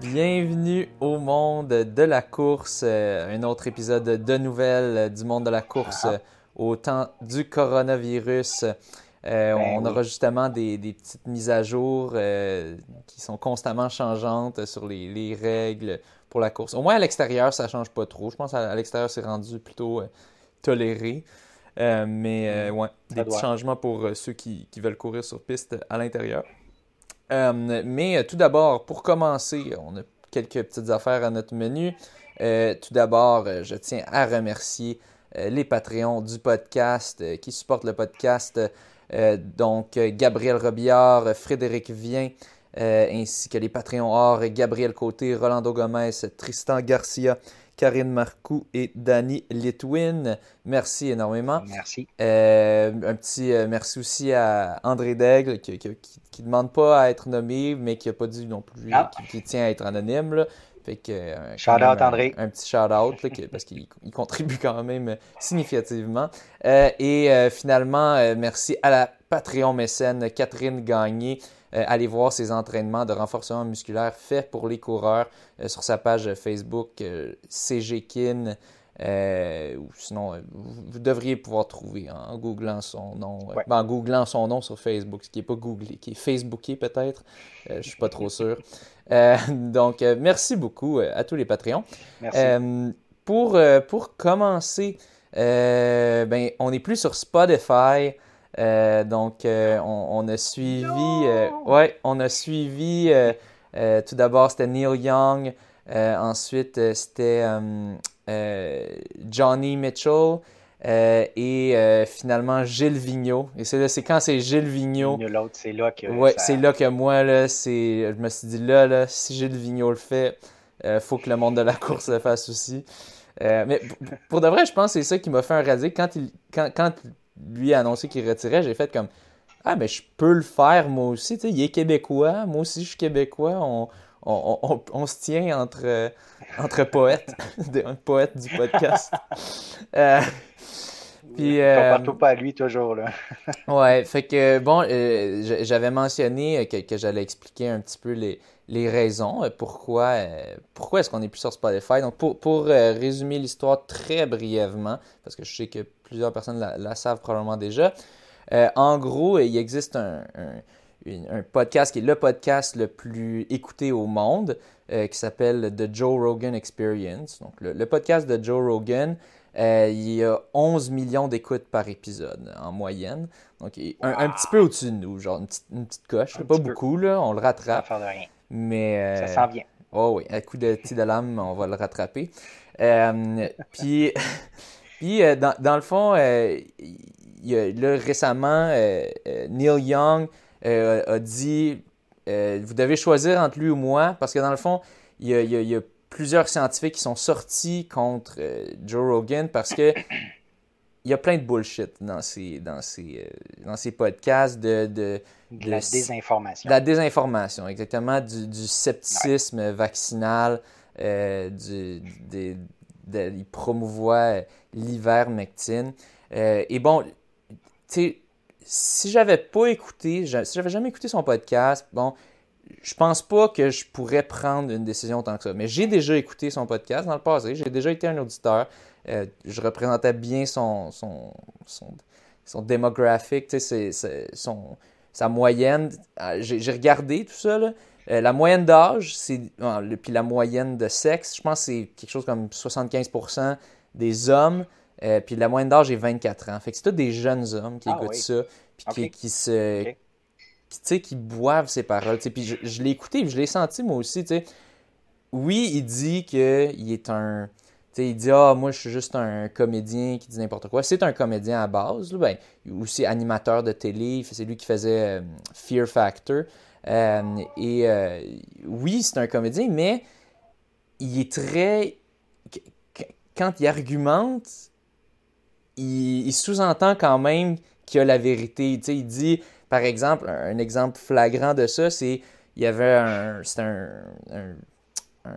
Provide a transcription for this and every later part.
Bienvenue au monde de la course, euh, un autre épisode de nouvelles du monde de la course euh, au temps du coronavirus. Euh, Ben on oui. aura justement des, des petites mises à jour euh, qui sont constamment changeantes sur les, les règles pour la course. Au moins à l'extérieur, ça change pas trop. Je pense à, à l'extérieur, c'est rendu plutôt euh, toléré. Mais euh, ouais, des Ça petits doit. changements pour ceux qui, qui veulent courir sur piste à l'intérieur. Mais tout d'abord, pour commencer, on a quelques petites affaires à notre menu. Tout d'abord, je tiens à remercier les Patreons du podcast qui supportent le podcast. Euh, donc, euh, Gabriel Robillard, Frédéric Vien, euh, ainsi que les Patreons or Gabriel Côté, Rolando Gomez, Tristan Garcia, Karine Marcoux et Danny Litwin. Merci énormément. Merci. Euh, un petit euh, merci aussi à André Daigle qui, qui demande pas à être nommé, mais qui a pas dit non plus, Ah. qui, qui tient à être anonyme. Là. Fait que, euh, Shout out, un- André. Un, petit shout out là, que- parce qu'il il contribue quand même euh, significativement. Euh, et euh, finalement, merci à la Patreon mécène Catherine Gagné. Allez voir ses entraînements de renforcement musculaire faits pour les coureurs sur sa page Facebook CGKIN. Euh, ou sinon, vous, devriez pouvoir trouver en googlant son nom. euh, ben, en googlant son nom sur Facebook, ce qui n'est pas googlé, qui est Facebooké peut-être. Euh, je suis pas trop sûr. Euh, donc, euh, merci beaucoup euh, à tous les Patreons. Merci. Euh, pour, euh, pour commencer, euh, ben, on n'est plus sur Spotify. Euh, donc, euh, on, on a suivi. euh, ouais, on a suivi. euh, euh, tout d'abord, c'était Neil Young. Euh, ensuite, euh, c'était euh, euh, Johnny Mitchell. Euh, et euh, finalement, Gilles Vigneault. Et c'est là- c'est quand c'est Gilles Vigneault. L'autre, c'est là que. Ouais, ça- c'est là que moi, là, c'est, je me suis dit, là, là, si Gilles Vigneault le fait, euh, faut que le monde de la course le fasse aussi. Euh, mais pour, de vrai, je pense que c'est ça qui m'a fait un radier. Quand, il, quand, quand lui a annoncé qu'il retirait, j'ai fait comme, ah, mais je peux le faire moi aussi. Tu sais, il est québécois, moi aussi je suis québécois. On, on, on, on- se tient entre, entre poètes, un poète du podcast. Euh, puis, euh, partout, pas à lui, toujours. Là. Ouais, fait que bon, euh, j'avais mentionné euh, que, que j'allais expliquer un petit peu les, les raisons, euh, pourquoi, euh, pourquoi est-ce qu'on n'est plus sur Spotify. Donc, pour, pour résumer l'histoire très brièvement, parce que je sais que plusieurs personnes la, la savent probablement déjà, en gros, il existe un, un- podcast qui est le podcast le plus écouté au monde, euh, qui s'appelle The Joe Rogan Experience. Donc, le, le podcast de Joe Rogan, euh, il y a 11 millions d'écoutes par épisode en moyenne. Donc, il- un, un petit peu au-dessus de nous, genre une petite, une petite coche. Un pas peu. beaucoup, là, on le Ça rattrape. faire de rien. Mais, Ça euh, s'en vient. Oh oui, à coup de petit de lame, on va le rattraper. Euh, puis, puis euh, dans, dans le fond, euh, il y a, là, récemment, euh, euh, Neil Young euh, a dit euh, Vous devez choisir entre lui ou moi, parce que dans le fond, il y a, il y a- il y a plusieurs scientifiques qui sont sortis contre euh, Joe Rogan parce que il y a plein de bullshit dans ces, dans ces, euh, dans ces podcasts de, de, De la désinformation. de la désinformation, exactement, du, du scepticisme vaccinal, euh, du, des- de- il promouvoit euh, l'ivermectine. Euh, et bon, tu sais, si j'avais pas écouté, je- si j'avais jamais écouté son podcast, bon, je pense pas que je pourrais prendre une décision tant que ça. Mais j'ai déjà écouté son podcast dans le passé, j'ai déjà été un auditeur. Euh, je représentais bien son, son, son, son démographique, tu sais, c'est- c'est- son, sa moyenne. euh, J'ai j'ai regardé tout ça, là. Euh, la moyenne d'âge, c'est. ah, le- Puis la moyenne de sexe, je pense que c'est quelque chose comme 75% des hommes. euh, puis la moyenne d'âge est 24 ans. Fait que c'est tous des jeunes hommes qui Ah écoutent oui. ça. Puis qui, se. Tu sais, qui boivent ses paroles. tu sais. Puis je, l'ai écouté, je l'ai senti moi aussi. tu sais. Oui, il dit qu'il est un. tu sais, il dit Ah, moi, je suis juste un comédien qui dit n'importe quoi. C'est un comédien à base. là. Ben, aussi animateur de télé. C'est lui qui faisait euh, Fear Factor. Euh, et euh, oui, c'est un comédien, mais il est très. qu- qu- Quand il argumente, il, il sous-entend quand même qu'il a la vérité. Tu sais, il dit, par exemple, un, exemple flagrant de ça, c'est il y avait un. Un, un,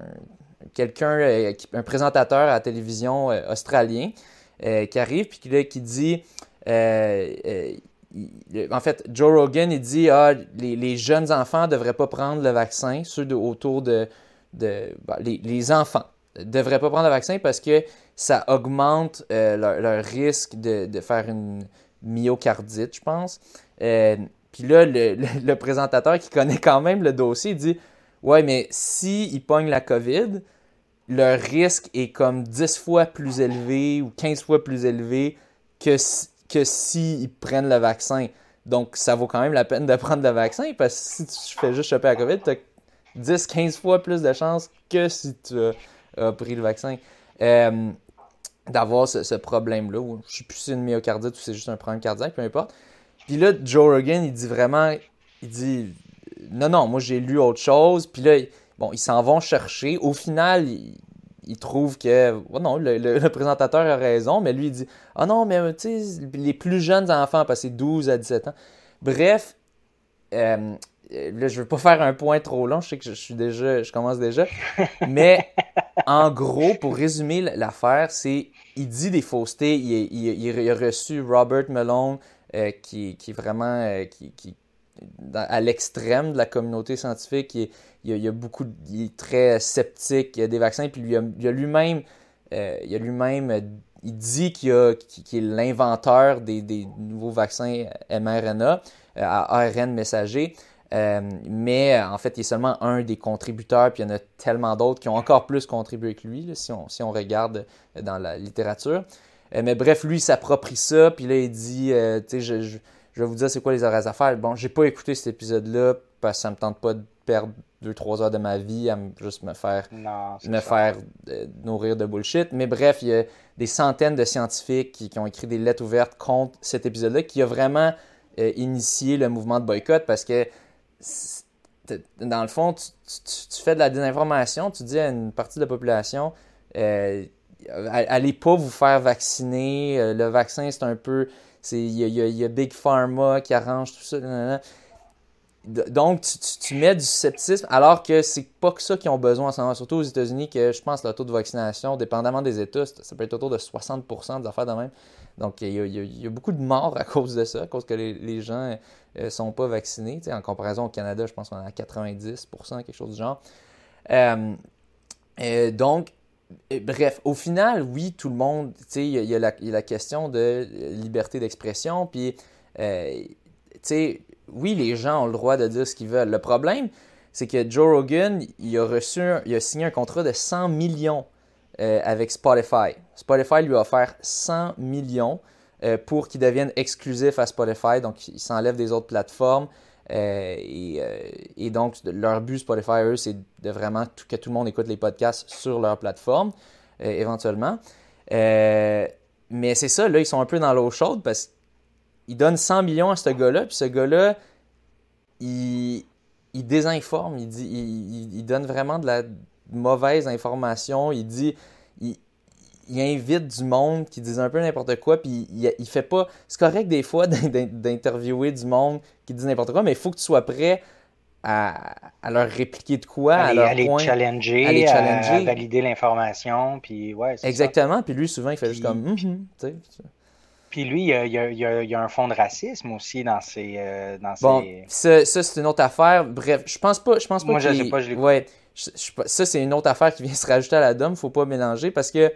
quelqu'un, euh, un présentateur à la télévision euh, australien qui arrive puis qui, qui dit. en fait, Joe Rogan, il dit ah, les, jeunes enfants ne devraient pas prendre le vaccin, ceux de, autour de. bah, les, enfants ne devraient pas prendre le vaccin parce que ça augmente leur, risque de, faire une myocardite, je pense. Puis là, le, présentateur qui connaît quand même le dossier dit Ouais, mais s'ils si pognent la COVID, le risque est comme 10 fois plus élevé ou 15 fois plus élevé que, que s'ils prennent le vaccin. Donc, ça vaut quand même la peine de prendre le vaccin parce que si tu fais juste choper la COVID, tu as 10-15 fois plus de chances que si tu as, pris le vaccin. Euh, d'avoir ce, problème-là. Je ne sais plus si c'est une myocardite ou c'est juste un problème cardiaque, peu importe. Puis là, Joe Rogan, il dit vraiment, il dit, non, non, moi j'ai lu autre chose. Puis là, bon, ils s'en vont chercher. Au final, il, trouve que, oh non, le, présentateur a raison, mais lui, il dit, ah non, mais tu sais, les plus jeunes enfants, passé 12 à 17 ans. Bref, euh, là, je veux pas faire un point trop long, je sais que je, suis déjà, je commence déjà. Mais en gros, pour résumer l'affaire, c'est, il dit des faussetés. il a reçu Robert Malone, euh, qui, est vraiment euh, qui, à l'extrême de la communauté scientifique. Il, y a beaucoup, il est très sceptique des vaccins. Puis il a, a lui-même, euh, il a lui-même, dit qu'il, est l'inventeur des, des, nouveaux vaccins mRNA à ARN messager. mais en fait, il est seulement un des contributeurs, puis il y en a tellement d'autres qui ont encore plus contribué que lui, si, on, si on regarde dans la littérature. Euh, mais bref, lui, il s'approprie ça, puis là, il dit, euh, tu sais, je, je, vais vous dire c'est quoi les horaires à faire. Bon, j'ai pas écouté cet épisode-là parce que ça me tente pas de perdre 2-3 heures de ma vie à juste me faire, me faire euh, nourrir de bullshit. Mais bref, il y a des centaines de scientifiques qui, ont écrit des lettres ouvertes contre cet épisode-là qui a vraiment initié le mouvement de boycott parce que dans le fond, tu, tu, fais de la désinformation, tu dis à une partie de la population, allez pas vous faire vacciner. Euh, le vaccin, c'est un peu. Il y, a, Big Pharma qui arrange tout ça. Donc, tu, mets du scepticisme alors que c'est pas que ça qu'ils ont besoin en ce moment, surtout aux États-Unis, que je pense le taux de vaccination, dépendamment des États, ça peut être autour de 60% des affaires de même. Donc, il y, a, beaucoup de morts à cause de ça, à cause que les, gens ne euh, sont pas vaccinés. en comparaison au Canada, je pense qu'on est à 90%, quelque chose du genre. Euh, donc, bref, au final, oui, tout le monde, tu sais, il y, a la question de liberté d'expression, puis, euh, tu sais, oui, les gens ont le droit de dire ce qu'ils veulent. Le problème, c'est que Joe Rogan, il a reçu, il a signé un contrat de 100 millions euh, avec Spotify. Spotify lui a offert 100 millions euh, pour qu'il devienne exclusif à Spotify, donc il s'enlève des autres plateformes. Euh, euh, et, donc, leur but Spotify, eux, c'est de vraiment que tout le monde écoute les podcasts sur leur plateforme, euh, éventuellement. mais c'est ça, là, ils sont un peu dans l'eau chaude parce qu'ils donnent 100 millions à ce gars-là, puis ce gars-là, il, il désinforme, il, dit, il, donne vraiment de la mauvaise information, il dit, invite du monde qui disent un peu n'importe quoi, puis il, il, fait pas. C'est correct des fois d'interviewer du monde qui dit n'importe quoi, mais il faut que tu sois prêt à, leur répliquer de quoi, à, leur les challenger, à les challenger, à, valider l'information, puis ouais. Exactement, puis lui souvent il fait juste comme. Mm-hmm, puis lui, il y, a, il, y a, un fond de racisme aussi dans ses. Euh, dans bon, ça, ça c'est une autre affaire. Bref, je pense pas. Je pense pas Moi, je sais pas, je l'ai ouais, Ça, c'est une autre affaire qui vient se rajouter à la dame. Faut pas mélanger parce que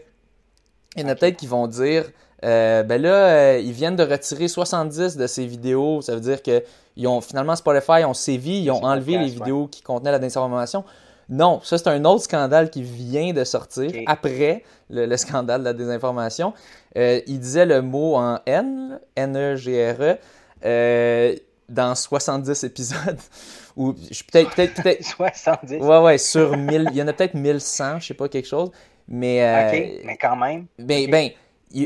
il y en a peut-être qui vont dire euh, ben là, euh, ils viennent de retirer 70 de ces vidéos. Ça veut dire que ils ont finalement Spotify ont sévi, ils ont enlevé les vidéos qui contenaient la désinformation. Non, ça c'est un autre scandale qui vient de sortir après le, scandale de la désinformation. Euh, il disait le mot en N, N-E-G-R-E, e, dans 70 épisodes. Ou peut-être. Peut, peut 70 Ouais, ouais, sur 1000. Il y en a peut-être 1100, je sais pas, quelque chose. Mais, euh, mais quand même. Ben, ben,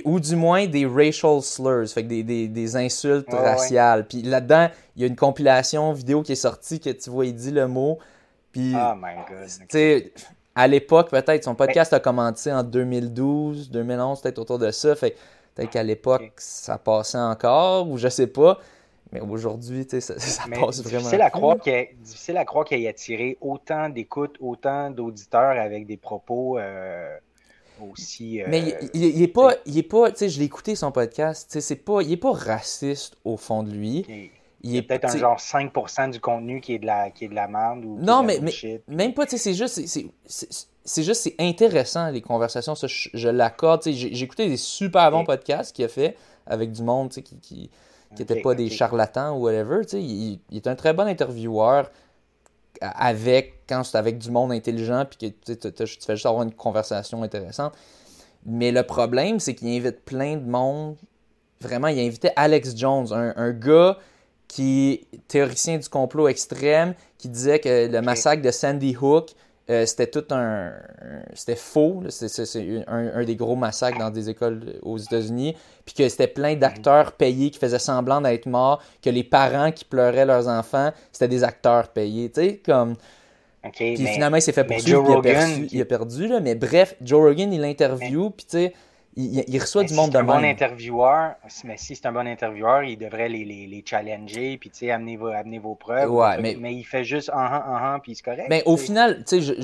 ou du moins des racial slurs, fait des, des, des insultes raciales. Puis là-dedans, il y a une compilation vidéo qui est sortie que tu vois, il dit le mot. Puis, oh my God. Tu sais, à l'époque, peut-être, son podcast a commencé en 2012, 2011, peut-être autour de ça. Fait peut-être qu'à l'époque, ça passait encore, ou je sais pas. Mais aujourd'hui, tu sais, ça, ça Mais passe vraiment. à plus, croire là. qu'il ait, difficile à croire qu'il ait attiré autant d'écoutes, autant d'auditeurs avec des propos euh, aussi. euh, Mais il, il- il est pas, il est pas, tu sais, je l'ai écouté son podcast, tu sais, c'est pas, il est pas raciste au fond de lui. il- y a est peut-être un genre 5% du contenu qui est de la, qui est de la merde ou Non, la mais, mais même pas, tu sais, c'est juste, c'est- juste, c'est intéressant les conversations, ça, je, je l'accorde, tu sais, j'ai écouté des super bons podcasts qu'il a fait avec du monde, tu sais, qui, qui, qui était Ok, pas des charlatans ou whatever, tu sais, il, il est un très bon intervieweur avec, quand c'est avec du monde intelligent, puis que tu fais juste avoir une conversation intéressante. Mais le problème, c'est qu'il invite plein de monde. Vraiment, il a invité Alex Jones, un, un gars qui théoricien du complot extrême, qui disait que le massacre de Sandy Hook, euh, c'était tout un. C'était faux. C'est un, un des gros massacres dans des écoles aux États-Unis. Puis que c'était plein d'acteurs payés qui faisaient semblant d'être morts. Que les parents qui pleuraient leurs enfants, c'était des acteurs payés. Tu sais, comme. Puis mais- finalement, il s'est fait poursuivre, il il a perdu. Là. Mais bref, Joe Rogan, il l'interview, puis tu sais, il, reçoit mais du si monde de c'est un bon intervieweur, mais si c'est un bon intervieweur, il devrait les, les, les challenger, puis tu sais, amener vos, amener vos preuves. Ouais, trucs. mais- il fait juste un, un, puis c'est correct. Mais au final, tu sais,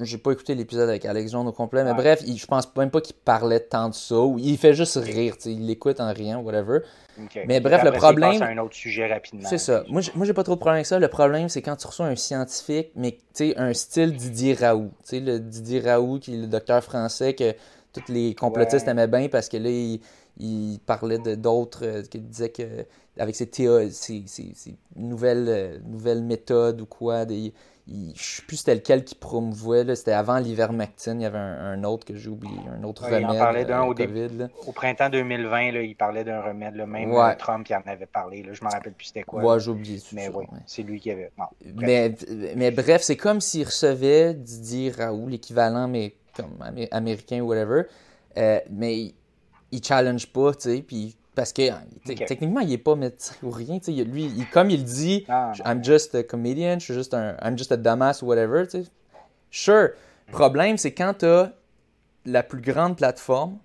j'ai pas écouté l'épisode avec Alex Jones au complet, mais Ouais. bref, il- je pense même pas qu'il parlait tant de ça, ou il fait juste rire, tu sais, il l'écoute en riant, whatever. Ok. mais bref, le ça, il problème- passe à un autre sujet rapidement. C'est ça. Moi, j'ai pas trop de problème avec ça. Le problème, c'est quand tu reçois un scientifique, mais tu sais, un style Didier Raoult. Tu sais, le Didier Raoult, qui est le docteur français que tous les complotistes Ouais. aimaient bien parce que là, il, il parlait de d'autres, euh, qui disaient que avec ses, théo- ses, ses- ses nouvelles, euh, nouvelles méthodes ou quoi, des, il, je sais plus c'était lequel qui promouvait, c'était avant l'ivermectine, il y avait un, un autre que j'ai oublié, un autre Ouais, il en remède parlait euh, d'un au au début. Là. Au printemps 2020, là, il parlait d'un remède. Là, même Ouais. euh, Trump il en avait parlé. Là, je me rappelle plus c'était quoi. Ouais, j'ai oublié mais oui, c'est lui qui avait. Non, bref. Mais, mais bref, c'est comme s'il recevait Didier Raoult, l'équivalent, mais comme amé- américain ou whatever. Euh, mais il, il challenge pas, tu sais, puis parce que techniquement, il est pas médecin ou rien, tu sais. Lui, il- comme il dit, Ah. I'm just a comedian, je suis juste un, I'm just a dumbass ou whatever, tu sais. Sure. Problème, c'est quand t'as la plus grande plateforme,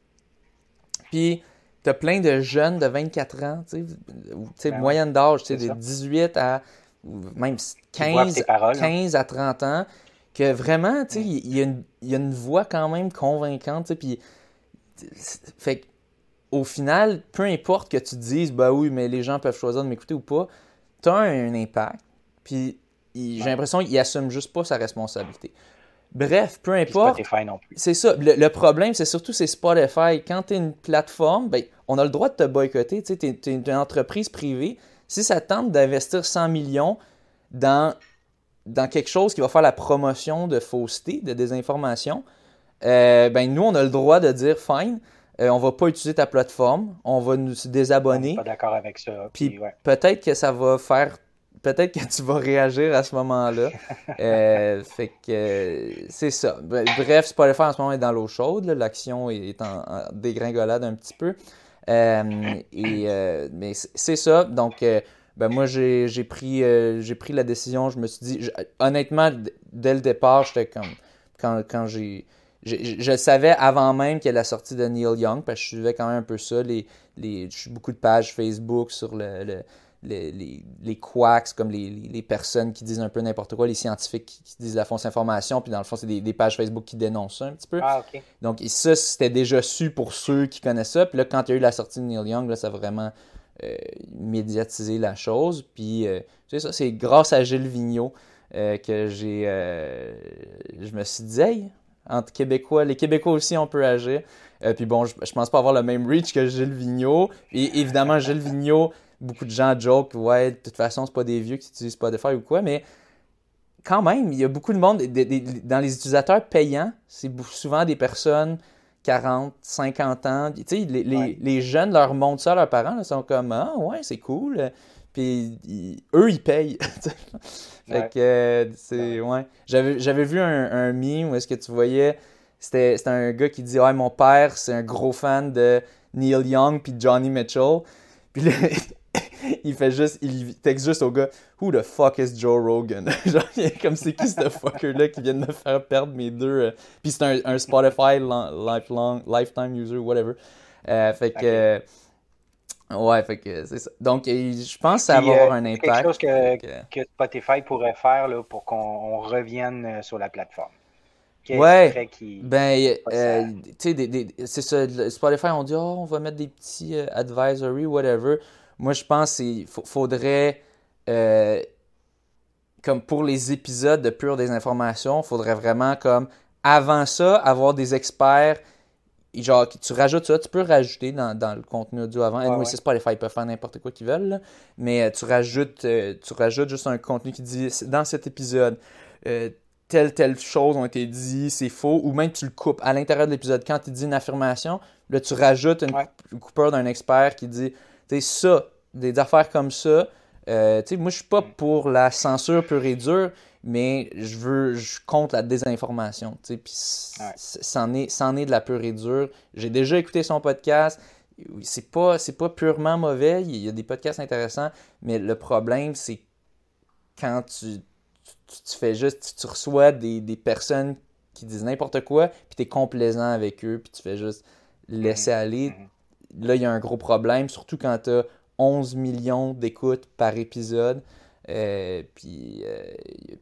puis t'as plein de jeunes de 24 ans, tu sais, Ben oui, moyenne d'âge, tu sais, de ça. 18 à même boivent 15, tes paroles, hein. 15 à 30 ans, que vraiment, tu sais, il il y, a une- il y a une voix quand même convaincante, tu puis fait que, au final, peu importe que tu dises, bah oui, mais les gens peuvent choisir de m'écouter ou pas, t'as un, un impact, puis j'ai l'impression qu'il assume juste pas sa responsabilité. Bref, peu importe, Spotify non plus. c'est ça. Le, le problème, c'est surtout c'est Spotify. Quand tu es une plateforme, ben, on a le droit de te boycotter. Tu es, une entreprise privée. Si ça tente d'investir 100 millions dans, dans quelque chose qui va faire la promotion de fausseté, de désinformation, euh, ben, nous, on a le droit de dire fine, euh, on va pas utiliser ta plateforme, on va nous se On désabonner. n'est pas d'accord avec ça. Puis ouais. peut-être que ça va faire. Peut-être que tu vas réagir à ce moment-là. Euh, fait que c'est ça. Bre- Bref, Spotify en ce moment est dans l'eau chaude. L'action est est en, en dégringolade un petit peu. Euh, et, mais c'est ça. Donc, ben moi, j'ai j'ai pris, euh, j'ai pris la décision. Je me suis dit, je- honnêtement, dès le départ, j'étais comme. Quand, quand j'ai. Je, savais avant même qu'il y ait la sortie de Neil Young, parce que je suivais quand même un peu ça. Les, les, je suis beaucoup de pages Facebook sur le, le- les, les, les quacks, comme les, les, personnes qui disent un peu n'importe quoi, les scientifiques qui, qui disent la fausse information, puis dans le fond, c'est des, des pages Facebook qui dénoncent ça un petit peu. Ah, ok. Donc, ça, c'était déjà su pour ceux qui connaissent ça. Puis là, quand il y a eu la sortie de Neil Young, là, ça a vraiment euh, médiatisé la chose. Puis, euh, c'est ça, c'est grâce à Gilles Vigneault euh, que j'ai. je me suis dit, hey, entre Québécois, les Québécois aussi, on peut agir. Puis bon, je, pense pas avoir le même reach que Gilles Vigneault. Et évidemment, Gilles Vigneault, beaucoup de gens joke, ouais, de toute façon, c'est pas des vieux qui utilisent Spotify ou quoi, mais quand même, il y a beaucoup de monde, dans les utilisateurs payants, c'est souvent des personnes 40, 50 ans. Tu sais, les, les- Ouais. les jeunes leur montrent ça à leurs parents, ils sont comme, ah ouais, c'est cool. Puis ils- eux, ils payent. fait Ouais. que, euh, c'est, ouais. J'avais, j'avais vu un, un meme où est-ce que tu voyais, c'était, c'était un gars qui dit, ouais, mon père, c'est un gros fan de Neil Young puis Johnny Mitchell. Puis là, il fait juste, il texte juste au gars, Who the fuck is Joe Rogan? Genre, il est comme c'est qui ce fucker-là qui vient de me faire perdre mes deux. euh, Puis c'est un, un Spotify long- lifelong, lifetime user, whatever. Euh, fait que. Euh, Ouais, fait que c'est ça. Donc, je pense que ça va avoir un impact. quelque chose que, que, Spotify pourrait faire là, pour qu'on revienne sur la plateforme. Ouais. Ben, euh, tu sais, c'est ça. Spotify, on dit, oh, on va mettre des petits euh, advisory, whatever. Moi, je pense qu'il faudrait, euh, comme pour les épisodes de pure désinformation, il faudrait vraiment, comme, avant ça, avoir des experts. Genre, tu rajoutes ça, tu peux rajouter dans, dans le contenu audio avant. Ouais, c'est Spotify, ils peuvent faire n'importe quoi qu'ils veulent, mais tu rajoutes, tu rajoutes juste un contenu qui dit dans cet épisode, telle, telle chose ont été dit, c'est faux, ou même tu le coupes à l'intérieur de l'épisode. Quand tu dis une affirmation, là, tu rajoutes une, coupeur d'un expert qui dit, sais, ça, des affaires comme ça. Euh, tu sais, moi, je suis pas pour la censure pure et dure, mais je veux, je compte la désinformation, tu sais, puis c'en est, est de la pure et dure. J'ai déjà écouté son podcast. C'est pas, c'est pas purement mauvais. Il y a des podcasts intéressants, mais le problème, c'est quand tu tu, fais juste, tu, reçois des, personnes qui disent n'importe quoi, puis tu es complaisant avec eux, puis tu fais juste laisser mhm. aller. Là, il y a un gros problème, surtout quand tu as 11 millions d'écoutes par épisode. Euh, puis, euh,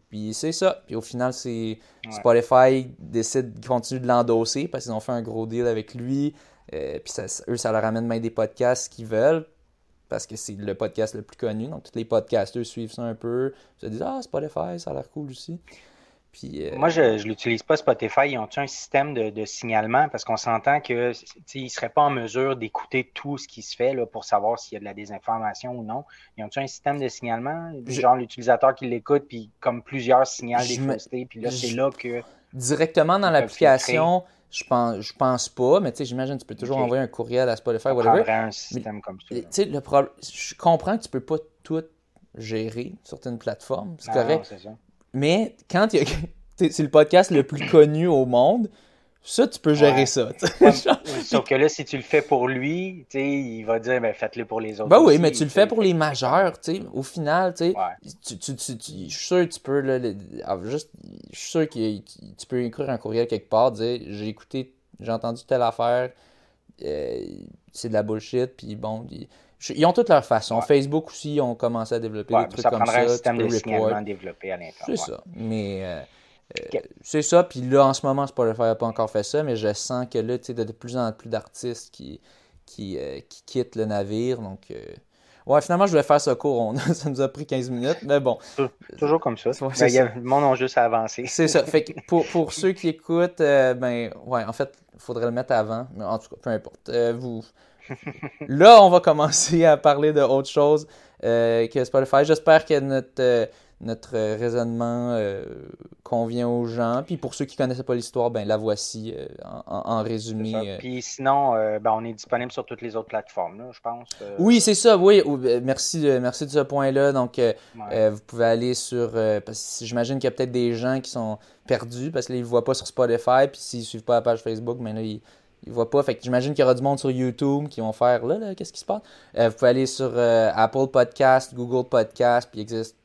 puis c'est ça. Puis au final, c'est Spotify décide de continuer de l'endosser parce qu'ils ont fait un gros deal avec lui. Euh, puis ça, eux, ça leur amène même des podcasts qu'ils veulent parce que c'est le podcast le plus connu. Donc, tous les podcasters suivent ça un peu. Ils se disent Ah, Spotify, ça a l'air cool aussi. Puis, euh, Moi, je ne l'utilise pas, Spotify. Ils ont un système de, signalement? Parce qu'on s'entend qu'ils ne seraient pas en mesure d'écouter tout ce qui se fait là, pour savoir s'il y a de la désinformation ou non. Ils ont un système de signalement, genre l'utilisateur qui l'écoute, puis comme plusieurs signaux des puis là, c'est là que. Directement dans l'application je pense, je pense pas, mais tu sais, j'imagine que tu peux toujours envoyer un courriel à Spotify, whatever. un système comme ça. Le problème, je comprends que tu peux pas tout gérer sur une plateforme, c'est correct. Mais quand il y a, c'est le podcast le plus connu au monde, ça, tu peux gérer ça. Sauf que là, si tu le fais pour lui, il va dire ben, faites-le pour les autres. Ben oui, mais tu le fais pour les majeurs. Au final, tu, tu, tu, je suis sûr que tu peux. Ah, juste, je suis sûr que tu peux écrire un courriel quelque part, dire j'ai écouté, j'ai entendu telle affaire, euh, c'est de la bullshit, puis bon. Ils, ont toutes leurs façons. Facebook aussi ont commencé à développer des trucs comme ça. Ça prendrait un système de signalement développé à l'intérieur. C'est ça. Mais. Euh, euh, c'est ça, puis là, en ce moment, Spotify n'a pas encore fait ça, mais je sens que là, tu sais, de plus en plus d'artistes qui, qui, euh, qui, quittent le navire. Donc, euh, ouais, finalement, je voulais faire ce cours. ça nous a pris 15 minutes, mais bon. Toujours comme ça. Ben, y a, a juste à avancer. C'est ça. Fait que pour, pour ceux qui écoutent, ben, ouais, en fait, il faudrait le mettre avant, mais en tout cas, peu importe. vous. Là, on va commencer à parler de autre chose que Spotify. J'espère que notre notre raisonnement euh, convient aux gens. Puis pour ceux qui ne connaissaient pas l'histoire, ben la voici euh, en, résumé. Euh. Puis sinon, ben, on est disponible sur toutes les autres plateformes, je pense. Oui, c'est ça, oui. Merci, merci de ce point-là. Donc, vous pouvez aller sur. j'imagine qu'il y a peut-être des gens qui sont perdus parce qu'ils ne voient pas sur Spotify. Puis s'ils ne suivent pas la page Facebook, mais ben là, ils ne voient pas. Fait que j'imagine qu'il y aura du monde sur YouTube qui vont faire là, là qu'est-ce qui se passe? vous pouvez aller sur Apple Podcast, Google Podcast, puis il existe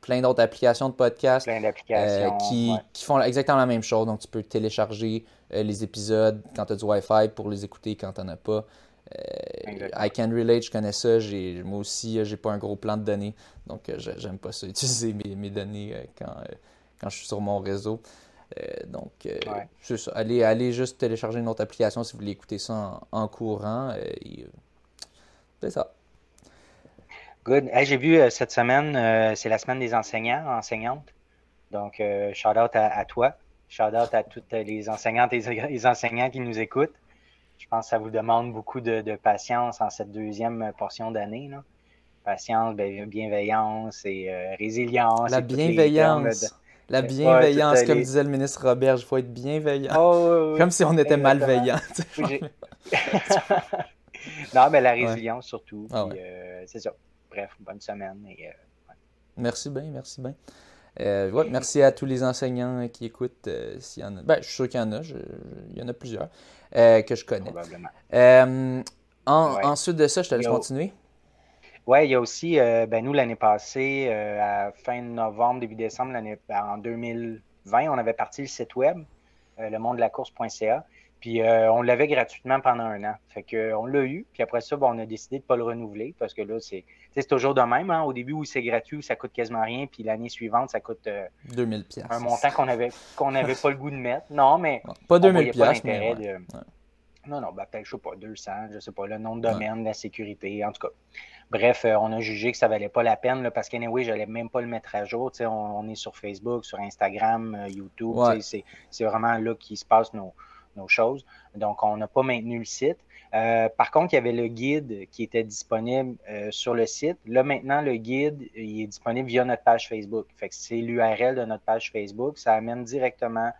plein d'autres applications de podcast euh, qui, font exactement la même chose. Donc, tu peux télécharger euh, les épisodes quand tu as du Wi-Fi pour les écouter quand tu n'en as pas. Euh, I Can Relate, je connais ça. Moi aussi, j'ai pas un gros plan de données. Donc, j'aime pas ça, utiliser mes, données quand, quand je suis sur mon réseau. Donc, c'est ça. Allez, allez juste télécharger une autre application si vous voulez écouter ça en, courant. c'est ça. Good. J'ai vu euh, cette semaine, euh, c'est la semaine des enseignants, enseignantes. Donc, euh, shout out à, toi. Shout out à toutes les enseignantes et les enseignants qui nous écoutent. Je pense que ça vous demande beaucoup de, patience en cette deuxième portion d'année. Patience, ben, bienveillance et résilience. La bienveillance. La bienveillance, comme disait le ministre Robert, il faut être bienveillant. Oh, comme si on était malveillant. non, mais la résilience surtout. Ah c'est ça bref, bonne semaine. Et, euh, Merci bien, merci bien. Euh, merci à tous les enseignants qui écoutent. Euh, s'il y en a. Ben, je suis sûr qu'il y en a. il y en a plusieurs que je connais. Probablement. Ensuite de ça, je te laisse continuer. Oui, il y a aussi, ben, nous, l'année passée, à fin novembre, début décembre, l'année, ben, en 2020, on avait parti le site web, le monde de la course.ca. Puis euh, on l'avait gratuitement pendant un an. Fait que on l'a eu. Puis après ça, on a décidé de ne pas le renouveler parce que là, c'est toujours de même. Hein. Au début où c'est gratuit, ça coûte quasiment rien. Puis l'année suivante, ça coûte 2000 un montant qu'on avait qu'on n'avait pas le goût de mettre. Non, mais pas 2000 pièces, mais de... Non, non, ben, peut-être, je sais pas, 200, je sais pas, le nom de domaine, la sécurité, en tout cas. Bref, euh, on a jugé que ça valait pas la peine là, parce qu'anyway, j'allais même pas le mettre à jour. On, on est sur Facebook, sur Instagram, euh, YouTube. C'est vraiment là qu'il se passe nos, choses. Donc, on n'a pas maintenu le site. Euh, par contre, il y avait le guide qui était disponible sur le site. Là, maintenant, le guide il est disponible via notre page Facebook. Fait que c'est l'URL de notre page Facebook. Ça amène directement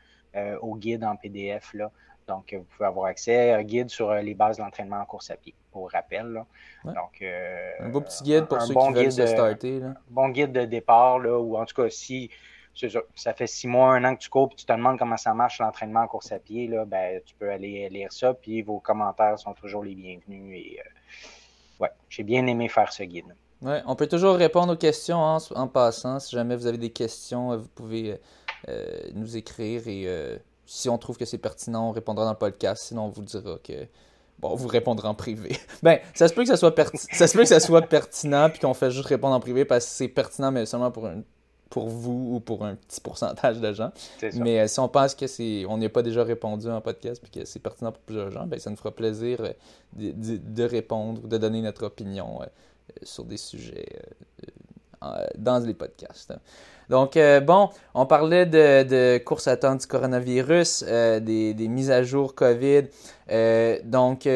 au guide en PDF. Là. Donc, vous pouvez avoir accès à un guide sur les bases de l'entraînement en course à pied, pour rappel. Donc, euh, un beau petit guide pour ceux qui veulent se starter. Un bon guide de départ, là, ou en tout cas, si ça, fait six mois, un an que tu cours, puis tu te demandes comment ça marche l'entraînement en course à pied, là, ben, tu peux aller lire ça, puis vos commentaires sont toujours les bienvenus. Et, euh, ouais, j'ai bien aimé faire ce guide. Ouais, on peut toujours répondre aux questions en, passant. Si jamais vous avez des questions, vous pouvez nous écrire et si on trouve que c'est pertinent, on répondra dans le podcast. Sinon, on vous dira que. Bon, on vous répondra en privé. ben, ça se peut que ça soit, ça se peut que ça soit pertinent puis qu'on fait juste répondre en privé parce que c'est pertinent, mais seulement pour, pour vous ou pour un petit pourcentage de gens. Mais euh, si on pense que c'est on n'est pas déjà répondu en podcast puis que c'est pertinent pour plusieurs gens, ben, ça nous fera plaisir euh, de, de, répondre, de donner notre opinion euh, sur des sujets dans les podcasts. Donc, euh, bon, on parlait de, course à temps du coronavirus, euh, des, mises à jour COVID. Euh, donc,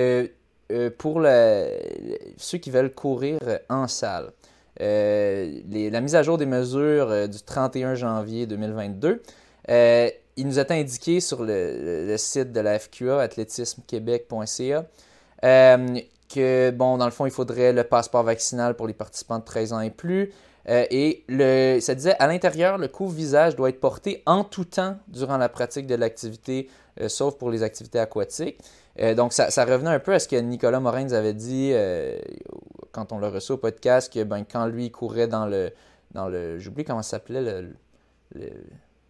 pour ceux qui veulent courir en salle, la mise à jour des mesures du 31 janvier 2022, il nous a été indiqué sur le, site de la FQA, athlétismequebec.ca, que, bon, dans le fond, il faudrait le passeport vaccinal pour les participants de 13 ans et plus, euh, et le, ça disait à l'intérieur, le couvre-visage doit être porté en tout temps durant la pratique de l'activité, euh, sauf pour les activités aquatiques. Euh, donc, ça, revenait un peu à ce que Nicolas Morin nous avait dit quand on l'a reçu au podcast, que ben, quand lui courait dans le. dans le J'oublie comment ça s'appelait le,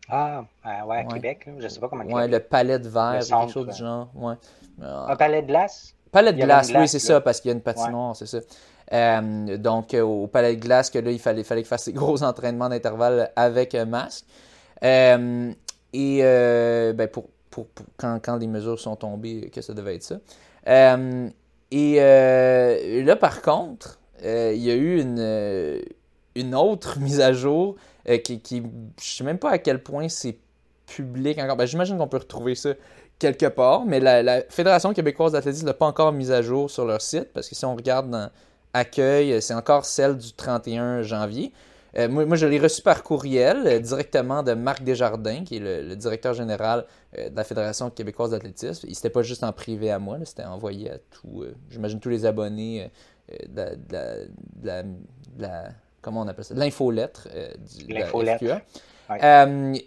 Ah, ouais, à Québec, je sais pas comment Ouais, le palais de verre, quelque chose du genre. Ouais. Un palais de glace? Palais de glace, oui, c'est ça, parce qu'il y a une patinoire, c'est ça. Euh, donc, euh, au palais de glace, que là, il fallait, fallait qu'il fasse des gros entraînements d'intervalle avec un masque. Euh, et ben, pour, pour, quand, quand, les mesures sont tombées, que ça devait être ça. et là, par contre, il y a eu une, une autre mise à jour qui, qui, je sais même pas à quel point c'est public encore. Ben, J'imagine qu'on peut retrouver ça quelque part, mais la, la Fédération québécoise d'athlétisme n'a pas encore mis à jour sur leur site, parce que si on regarde dans, accueil, c'est encore celle du 31 janvier. Euh, moi, je l'ai reçu par courriel euh, directement de Marc Desjardins, qui est le, directeur général euh, de la Fédération québécoise d'athlétisme. Il s'était pas juste en privé à moi, c'était envoyé à tous, j'imagine tous les abonnés de la, comment on appelle ça, l'infolettre de la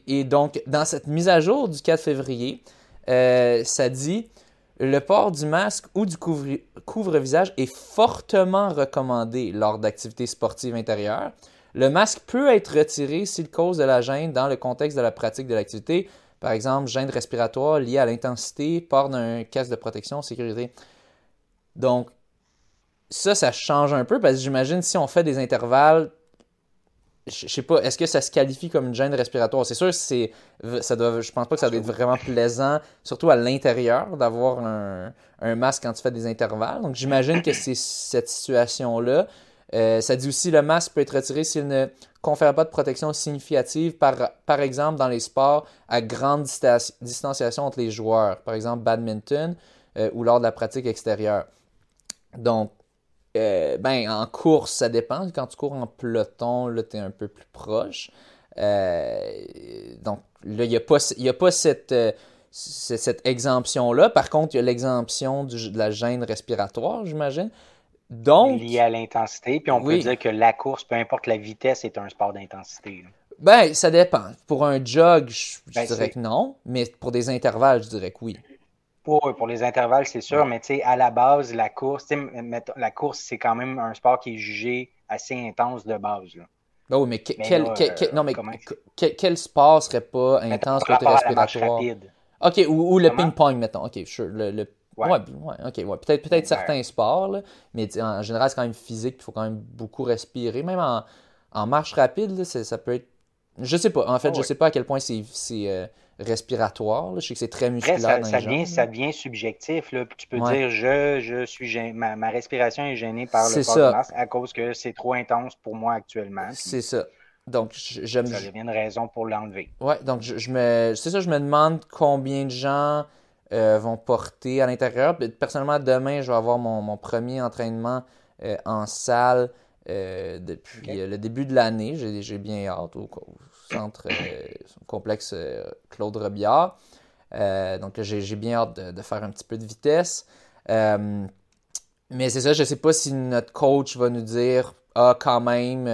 et donc, dans cette mise à jour du 4 février, ça dit le port du masque ou du couvre-visage est fortement recommandé lors d'activités sportives intérieures. Le masque peut être retiré s'il cause de la gêne dans le contexte de la pratique de l'activité, par exemple gêne respiratoire liée à l'intensité, port d'un casque de protection, sécurité. Donc, ça, ça change un peu parce que j'imagine si on fait des intervalles je sais pas, est-ce que ça se qualifie comme une gêne respiratoire? C'est sûr, c'est, ça doit, je pense pas que ça doit être vraiment plaisant, surtout à l'intérieur, d'avoir un, masque quand tu fais des intervalles. Donc, j'imagine que c'est cette situation-là. Euh, ça dit aussi le masque peut être retiré s'il ne confère pas de protection significative, par, par exemple dans les sports à grande distanciation entre les joueurs, par exemple badminton euh, ou lors de la pratique extérieure. Donc, euh, ben, en course, ça dépend. Quand tu cours en peloton, là, tu es un peu plus proche. Euh, donc, là, il n'y a pas, a pas cette, euh, cette exemption-là. Par contre, il y a l'exemption de la gêne respiratoire, j'imagine. Donc. Lié à l'intensité. Puis on peut dire que la course, peu importe la vitesse, est un sport d'intensité. Ben, ça dépend. Pour un jog, je, ben, dirais que non. Mais pour des intervalles, je dirais que oui. Pour, les intervalles, c'est sûr, mais tu sais, à la base, la course, la course, c'est quand même un sport qui est jugé assez intense de base. Là. Oui, mais, quel, non, mais quel, sport serait pas intense côté respiratoire? OK, ou, le ping-pong, mettons. OK, sure. Le, le... Ouais. ouais. OK, ouais. Peut-être peut certains sports, là, mais en général, c'est quand même physique. Il faut quand même beaucoup respirer. Même en, en marche rapide, ça peut être. Je sais pas. En fait, je sais pas à quel point c'est respiratoire. Je sais que c'est très musculaire. ça, dans ça, jambes, ça devient subjectif. Là. Tu peux dire je, je suis gêné, ma, ma, respiration est gênée par le port de masque à cause que c'est trop intense pour moi actuellement. C'est ça. Donc, je, je, ça devient une raison pour l'enlever. Ouais, donc je, je me. C'est ça, je me demande combien de gens euh, vont porter à l'intérieur. Personnellement, demain, je vais avoir mon, mon premier entraînement euh, en salle. Euh, depuis okay. le début de l'année. J'ai bien hâte au, au centre euh, complexe euh, Claude Robillard. Euh, donc j'ai bien hâte de, de, faire un petit peu de vitesse. mais c'est ça, je ne sais pas si notre coach va nous dire Ah, quand même,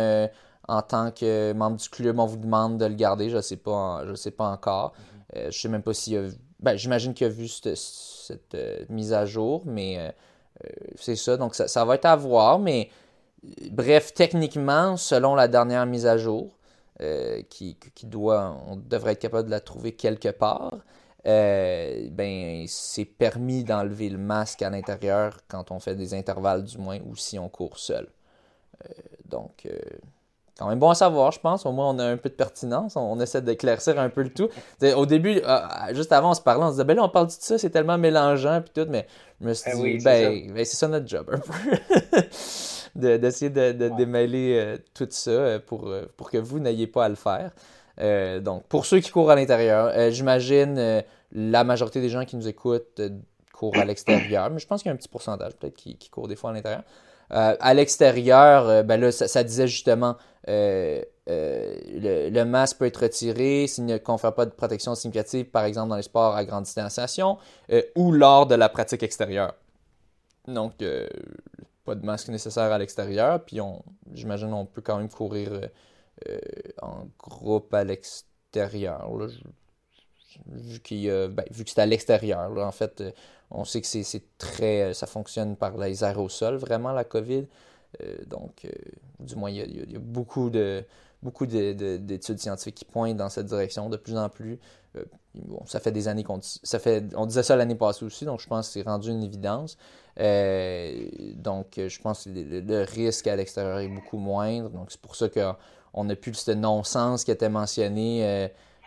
en tant que membre du club, on vous demande de le garder. Je ne sais, pas, je sais pas encore. Mm -hmm. je ne sais même pas s'il a ben, J'imagine qu'il a vu cette, cette mise à jour, mais c'est ça. Donc ça, ça, va être à voir, mais Bref, techniquement, selon la dernière mise à jour, euh, qui, qui, doit, on devrait être capable de la trouver quelque part, euh, ben, c'est permis d'enlever le masque à l'intérieur quand on fait des intervalles du moins ou si on court seul. Euh, donc, quand même bon à savoir, je pense. Au moins, on a un peu de pertinence. On, on essaie d'éclaircir un peu le tout. Au début, juste avant, on se parlait, on se disait, ben là, on parle de ça, c'est tellement mélangeant, puis tout, mais je me suis dit, oui, ben, ben c'est ça notre job, un peu. d'essayer de, de, de ouais. démêler euh, tout ça euh, pour, euh, pour que vous n'ayez pas à le faire. Euh, donc, pour ceux qui courent à l'intérieur, j'imagine la majorité des gens qui nous écoutent courent à l'extérieur, mais je pense qu'il y a un petit pourcentage peut-être qui, qui court des fois à l'intérieur. à l'extérieur, ben là, ça, ça, disait justement le, le, masque peut être retiré s'il ne confère pas de protection significative, par exemple dans les sports à grande distanciation, ou lors de la pratique extérieure. Donc, pas de masque nécessaire à l'extérieur. Puis on, j'imagine on peut quand même courir euh, euh, en groupe à l'extérieur. Vu, qu'il, euh, ben, vu que c'est à l'extérieur. En fait, euh, on sait que c'est, très. Ça fonctionne par les aérosols, vraiment, la COVID. donc, du moins, il y a beaucoup de beaucoup de, de, d'études scientifiques qui pointent dans cette direction de plus en plus. Euh, bon, ça fait des années qu'on ça fait, on disait ça l'année passée aussi, donc je pense que c'est rendu une évidence. Euh, donc, je pense que le, risque à l'extérieur est beaucoup moindre. Donc, c'est pour ça qu'on n'a plus ce non-sens qui était mentionné.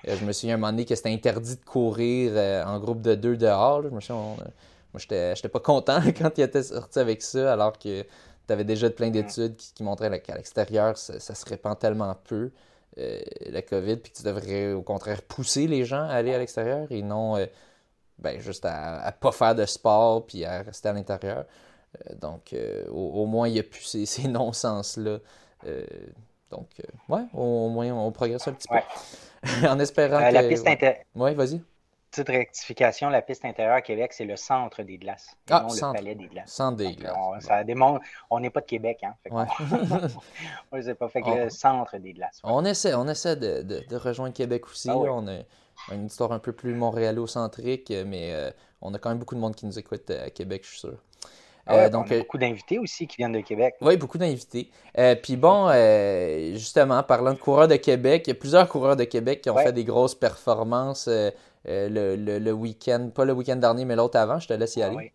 Euh, je me souviens un moment donné que c'était interdit de courir euh, en groupe de deux dehors. Je me souviens, moi, j'étais pas content quand il était sorti avec ça, alors que tu avais déjà plein d'études qui, qui, montraient qu'à l'extérieur, ça, ça, se répand tellement peu, euh, la COVID, puis que tu devrais au contraire pousser les gens à aller à l'extérieur et non euh, ben, juste à ne pas faire de sport puis à rester à l'intérieur. Euh, donc, au, au, moins, il n'y a plus ces, ces non-sens-là. donc, ouais, au, au, moins, on progresse un petit ouais. peu. en espérant que. La piste inter... Oui, vas-y petite rectification, la piste intérieure à Québec, c'est le centre des glaces, ah, non centre, le palais des glaces. Centre des glaces. On, ça démontre, on n'est pas de Québec, hein. Ouais. on, pas. Fait que on, le centre des glaces. Ouais. On essaie, on essaie de, de, de, rejoindre Québec aussi. Ah, oui. On a une histoire un peu plus montréalo-centrique, mais euh, on a quand même beaucoup de monde qui nous écoute à Québec, je suis sûr. Ah ouais, euh, donc, on a beaucoup d'invités aussi qui viennent de Québec. Oui, beaucoup d'invités. Euh, puis bon, euh, justement, parlant de coureurs de Québec, il y a plusieurs coureurs de Québec qui ont ouais. fait des grosses performances euh, le, le, le week-end, pas le week-end dernier, mais l'autre avant. Je te laisse y aller. Oui,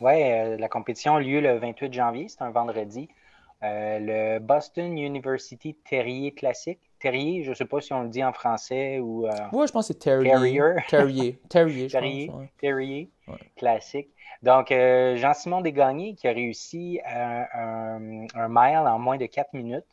ouais, la compétition a lieu le 28 janvier, c'est un vendredi. le Boston University Terrier Classique. Terrier, je ne sais pas si on le dit en français ou. oui, je pense que c'est Terrier. Terrier. Terrier. Terrier, ouais. Terrier Classique. Donc, euh, Jean-Simon Desgagnés qui a réussi un, un, un, mile en moins de 4 minutes.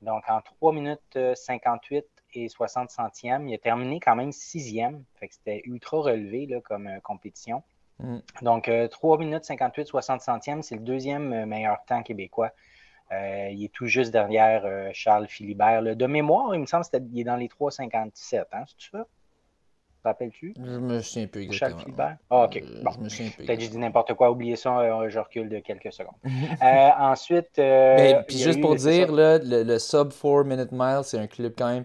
Donc, en 3 minutes 58 et 60 centièmes. Il a terminé quand même sixième. Fait que c'était ultra relevé là, comme euh, compétition. Mm. Donc, euh, 3 minutes 58, 60 centièmes, c'est le deuxième meilleur temps québécois. Euh, il est tout juste derrière Charles Philibert. Là. De mémoire, il me semble qu'il est dans les 3,57. Hein, c'est ça? rappelles-tu? Je me souviens plus exactement. Charles Philibert? Ah, ok. Euh, bon. Je me souviens plus. Peut-être que je dis n'importe quoi. Oubliez ça, euh, je recule de quelques secondes. euh, ensuite. Euh, Mais, puis juste pour dire, là, le, le, sub 4 minute mile, c'est un club quand même.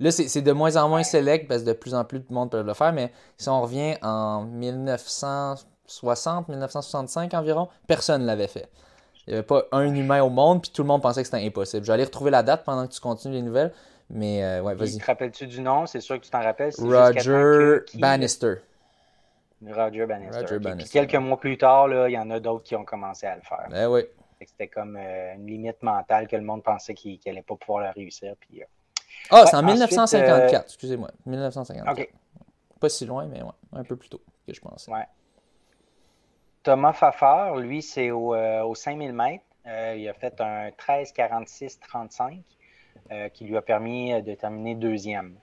Là, c'est de moins en moins select parce que de plus en plus de monde peut le faire. Mais si on revient en 1960, 1965 environ, personne ne l'avait fait. Il n'y avait pas un humain au monde, puis tout le monde pensait que c'était impossible. Je vais aller retrouver la date pendant que tu continues les nouvelles. Mais euh, ouais, vas-y. Te rappelles-tu du nom? C'est sûr que tu t'en rappelles. Roger Bannister. Roger Bannister. Roger Bannister. quelques mois plus tard, il y en a d'autres qui ont commencé à le faire. Ben oui. C'était comme euh, une limite mentale que le monde pensait qu'il n'allait pas pouvoir la réussir. Puis, ah, c'est en 1954, excusez-moi. 1954. OK. Pas si loin, mais ouais, un peu plus tôt que je pensais. Ouais. Thomas Fafard, lui, c'est au, au 5000 mètres. Euh, il a fait un 13-46-35 euh, qui lui a permis euh, de terminer deuxième.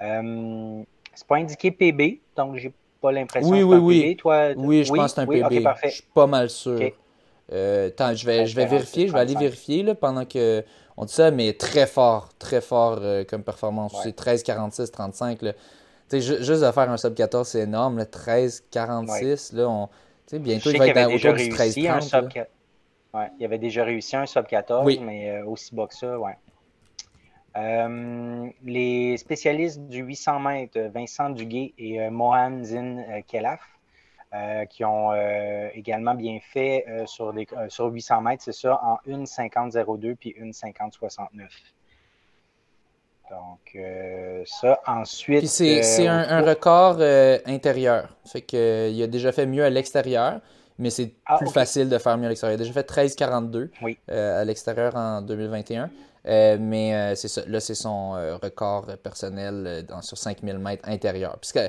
c'est pas indiqué PB, donc j'ai pas l'impression oui, que oui, un oui. PB. Toi, oui, je pense que c'est un PB. je suis pas mal sûr. attends, je vais, je vais vérifier, je vais aller vérifier là, pendant que on dit ça, mais très fort, très fort comme performance. C'est 13, 46, 35. Là. juste de faire un sub 14, c'est énorme. 13, 46, là, on, bientôt il va être autour du 13, 30. Ouais, il avait déjà réussi un sub 14, mais euh, aussi bas que ça, ouais. Euh, les spécialistes du 800 mètres, Vincent Duguay et euh, Mohan Zin Kelaf, qui ont également bien fait sur, les, sur 800 mètres, c'est ça, en 1,50,02 puis 1,50,69. Donc, ça, ensuite. c'est un, un, record intérieur. Fait qu'il a déjà fait mieux à l'extérieur mais c'est ah, plus facile de faire mieux à l'extérieur. Il a déjà fait 13,42 euh, à l'extérieur en 2021. Euh, mais euh, c'est ça. Là, c'est son record personnel sur 5000 mètres intérieur. Puisque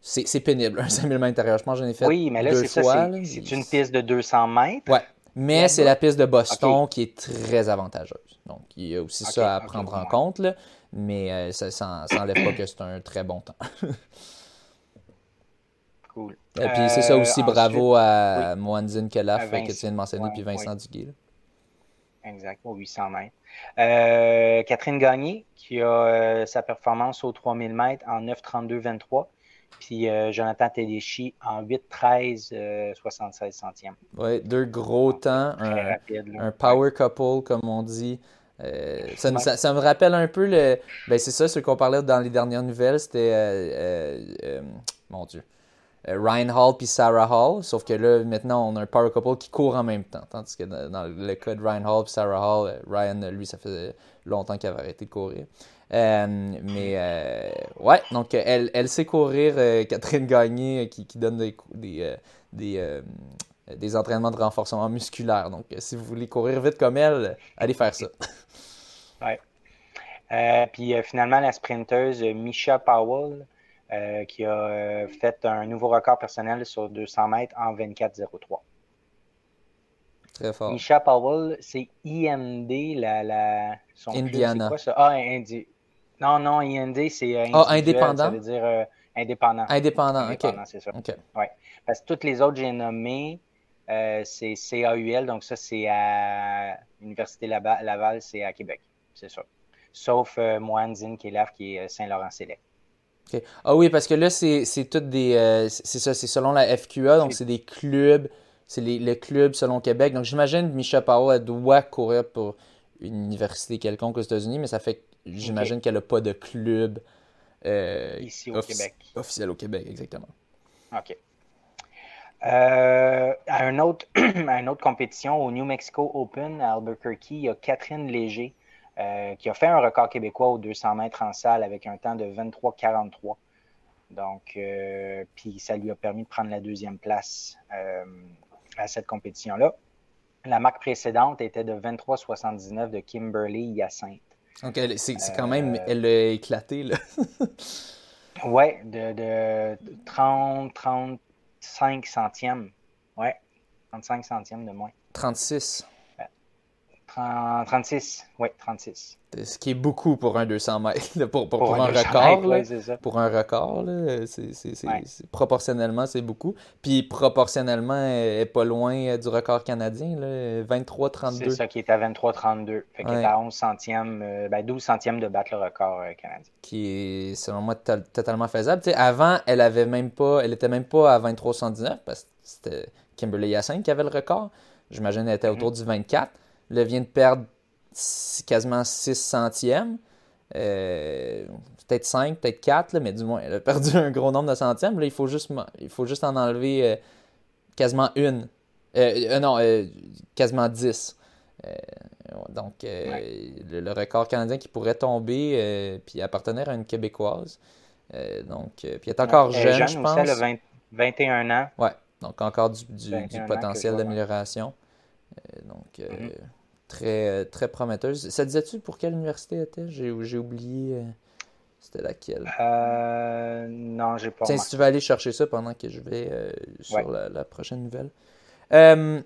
c'est pénible, un 5000 mètres intérieur. Je pense que j'en ai fait oui, mais là, deux fois. C'est une piste de 200 mètres. Ouais. Mais c'est la piste de Boston qui est très avantageuse. Donc, il y a aussi ça à prendre en compte. Là, mais ça n'enlève pas que c'est un très bon temps. Et puis c'est ça aussi, euh, bravo à oui. Moanzine Kelaf que tu viens de mentionner, puis Vincent Duguay. Exact, au 800 mètres. Euh, Catherine Gagné, qui a euh, sa performance au 3000 mètres en 9,32,23. Puis Jonathan Tedeschi en 8,13,76 76 centièmes. Oui, deux gros temps. Un, power couple, comme on dit. Ça, me rappelle un peu le. Ben, c'est ça, ce qu'on parlait dans les dernières nouvelles. C'était. mon Dieu. Euh, Ryan Hall puis Sarah Hall, sauf que là, maintenant, on a un power couple qui court en même temps. Tandis que dans, le cas de Ryan Hall puis Sarah Hall, euh, Ryan, lui, ça fait longtemps qu'il avait arrêté de courir. Euh, mais ouais, donc elle, elle sait courir, Catherine Gagné, qui, qui donne des, des, des, des, entraînements de renforcement musculaire. Donc si vous voulez courir vite comme elle, allez faire ça. ouais. puis finalement, la sprinteuse Misha Powell, euh, qui a euh, fait un nouveau record personnel sur 200 mètres en 24,03. Très fort. Misha Powell, c'est IND, la, la son Indiana. Quoi, ça? Ah, Indi... Non, non, IND, c'est euh, ah, indépendant. Ça veut dire indépendant. Indépendant, indépendant ok. c'est ça. Ouais. Parce que toutes les autres j'ai nommées, c'est CAUL, donc ça, c'est à l'Université Laval, c'est à Québec. C'est ça. Sauf euh, Moanzine Kelaf, qui est Saint-Laurent-Sélect. Ah oui, parce que là, c'est toutes des. Euh, c'est ça, c'est selon la FQA, donc c'est des clubs. C'est les, clubs selon Québec. Donc j'imagine que Micha Powell, elle doit courir pour une université quelconque aux États-Unis, mais ça fait j'imagine qu'elle n'a pas de club euh, Ici au Québec. officiel au Québec, exactement. OK. Euh, à, un autre, à une autre compétition, au New Mexico Open à Albuquerque, il y a Catherine Léger euh, qui a fait un record québécois aux 200 mètres en salle avec un temps de 23,43. Donc, puis ça lui a permis de prendre la deuxième place à cette compétition-là. La marque précédente était de 23,79 de Kimberly Hyacinthe. Donc, c'est quand même, elle a éclaté, là. ouais, de, de 30, 35 centièmes. Ouais, 35 centièmes de moins. 36. 36, oui, 36. Ce qui est beaucoup pour un 200 mètres, pour, pour, un, record. pour un record, proportionnellement, c'est beaucoup. Puis proportionnellement, elle est pas loin euh, du record canadien, 23-32. C'est ça qui est à 23-32. Fait qu'elle est à 11 centièmes, euh, ben 12 centièmes de battre le record euh, canadien. Qui est, selon moi, totalement faisable. avant, elle avait même pas, elle était même pas à 23-79 parce que c'était Kimberly Yassin qui avait le record. J'imagine qu'elle était mm-hmm. autour du 24. Là, vient de perdre quasiment 6 centièmes. Euh, peut-être 5, peut-être 4, mais du moins, elle a perdu un gros nombre de centièmes. Là, il faut juste, il faut juste en enlever euh, quasiment une. Euh, non, quasiment 10. donc, le, record canadien qui pourrait tomber puis appartenir à une Québécoise. donc, puis il est encore jeune, je pense. Aussi, elle 21 ans. Ouais, donc encore du, du, potentiel d'amélioration. donc, mm-hmm. Très, très prometteuse. Ça disait-tu pour quelle université était? J'ai oublié. C'était laquelle? Euh, Non, j'ai pas. Tiens, si tu veux aller chercher ça pendant que je vais euh, sur la, prochaine nouvelle. Euh,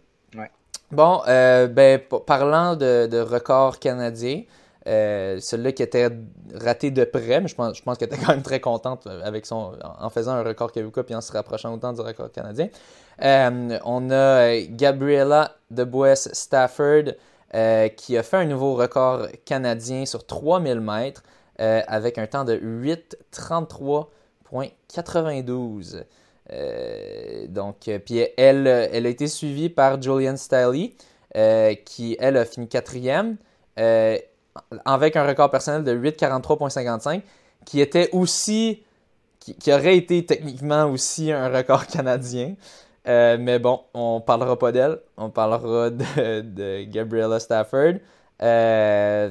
bon, euh, ben, parlant de, de record canadien, celui-là qui était raté de près, mais je pense, je pense qu'elle était quand même très contente avec son, en faisant un record québécois puis en se rapprochant autant du record canadien. on a Gabriella de Stafford qui a fait un nouveau record canadien sur 3000 mètres. Euh, avec un temps de 8.33.92. Euh, donc, euh, puis elle, elle a été suivie par Julian Stiley, qui, elle, a fini quatrième, avec un record personnel de 8.43.55, qui était aussi, qui, aurait été techniquement aussi un record canadien. Mais bon, on parlera pas d'elle, on parlera de, Gabriella Stafford. Euh,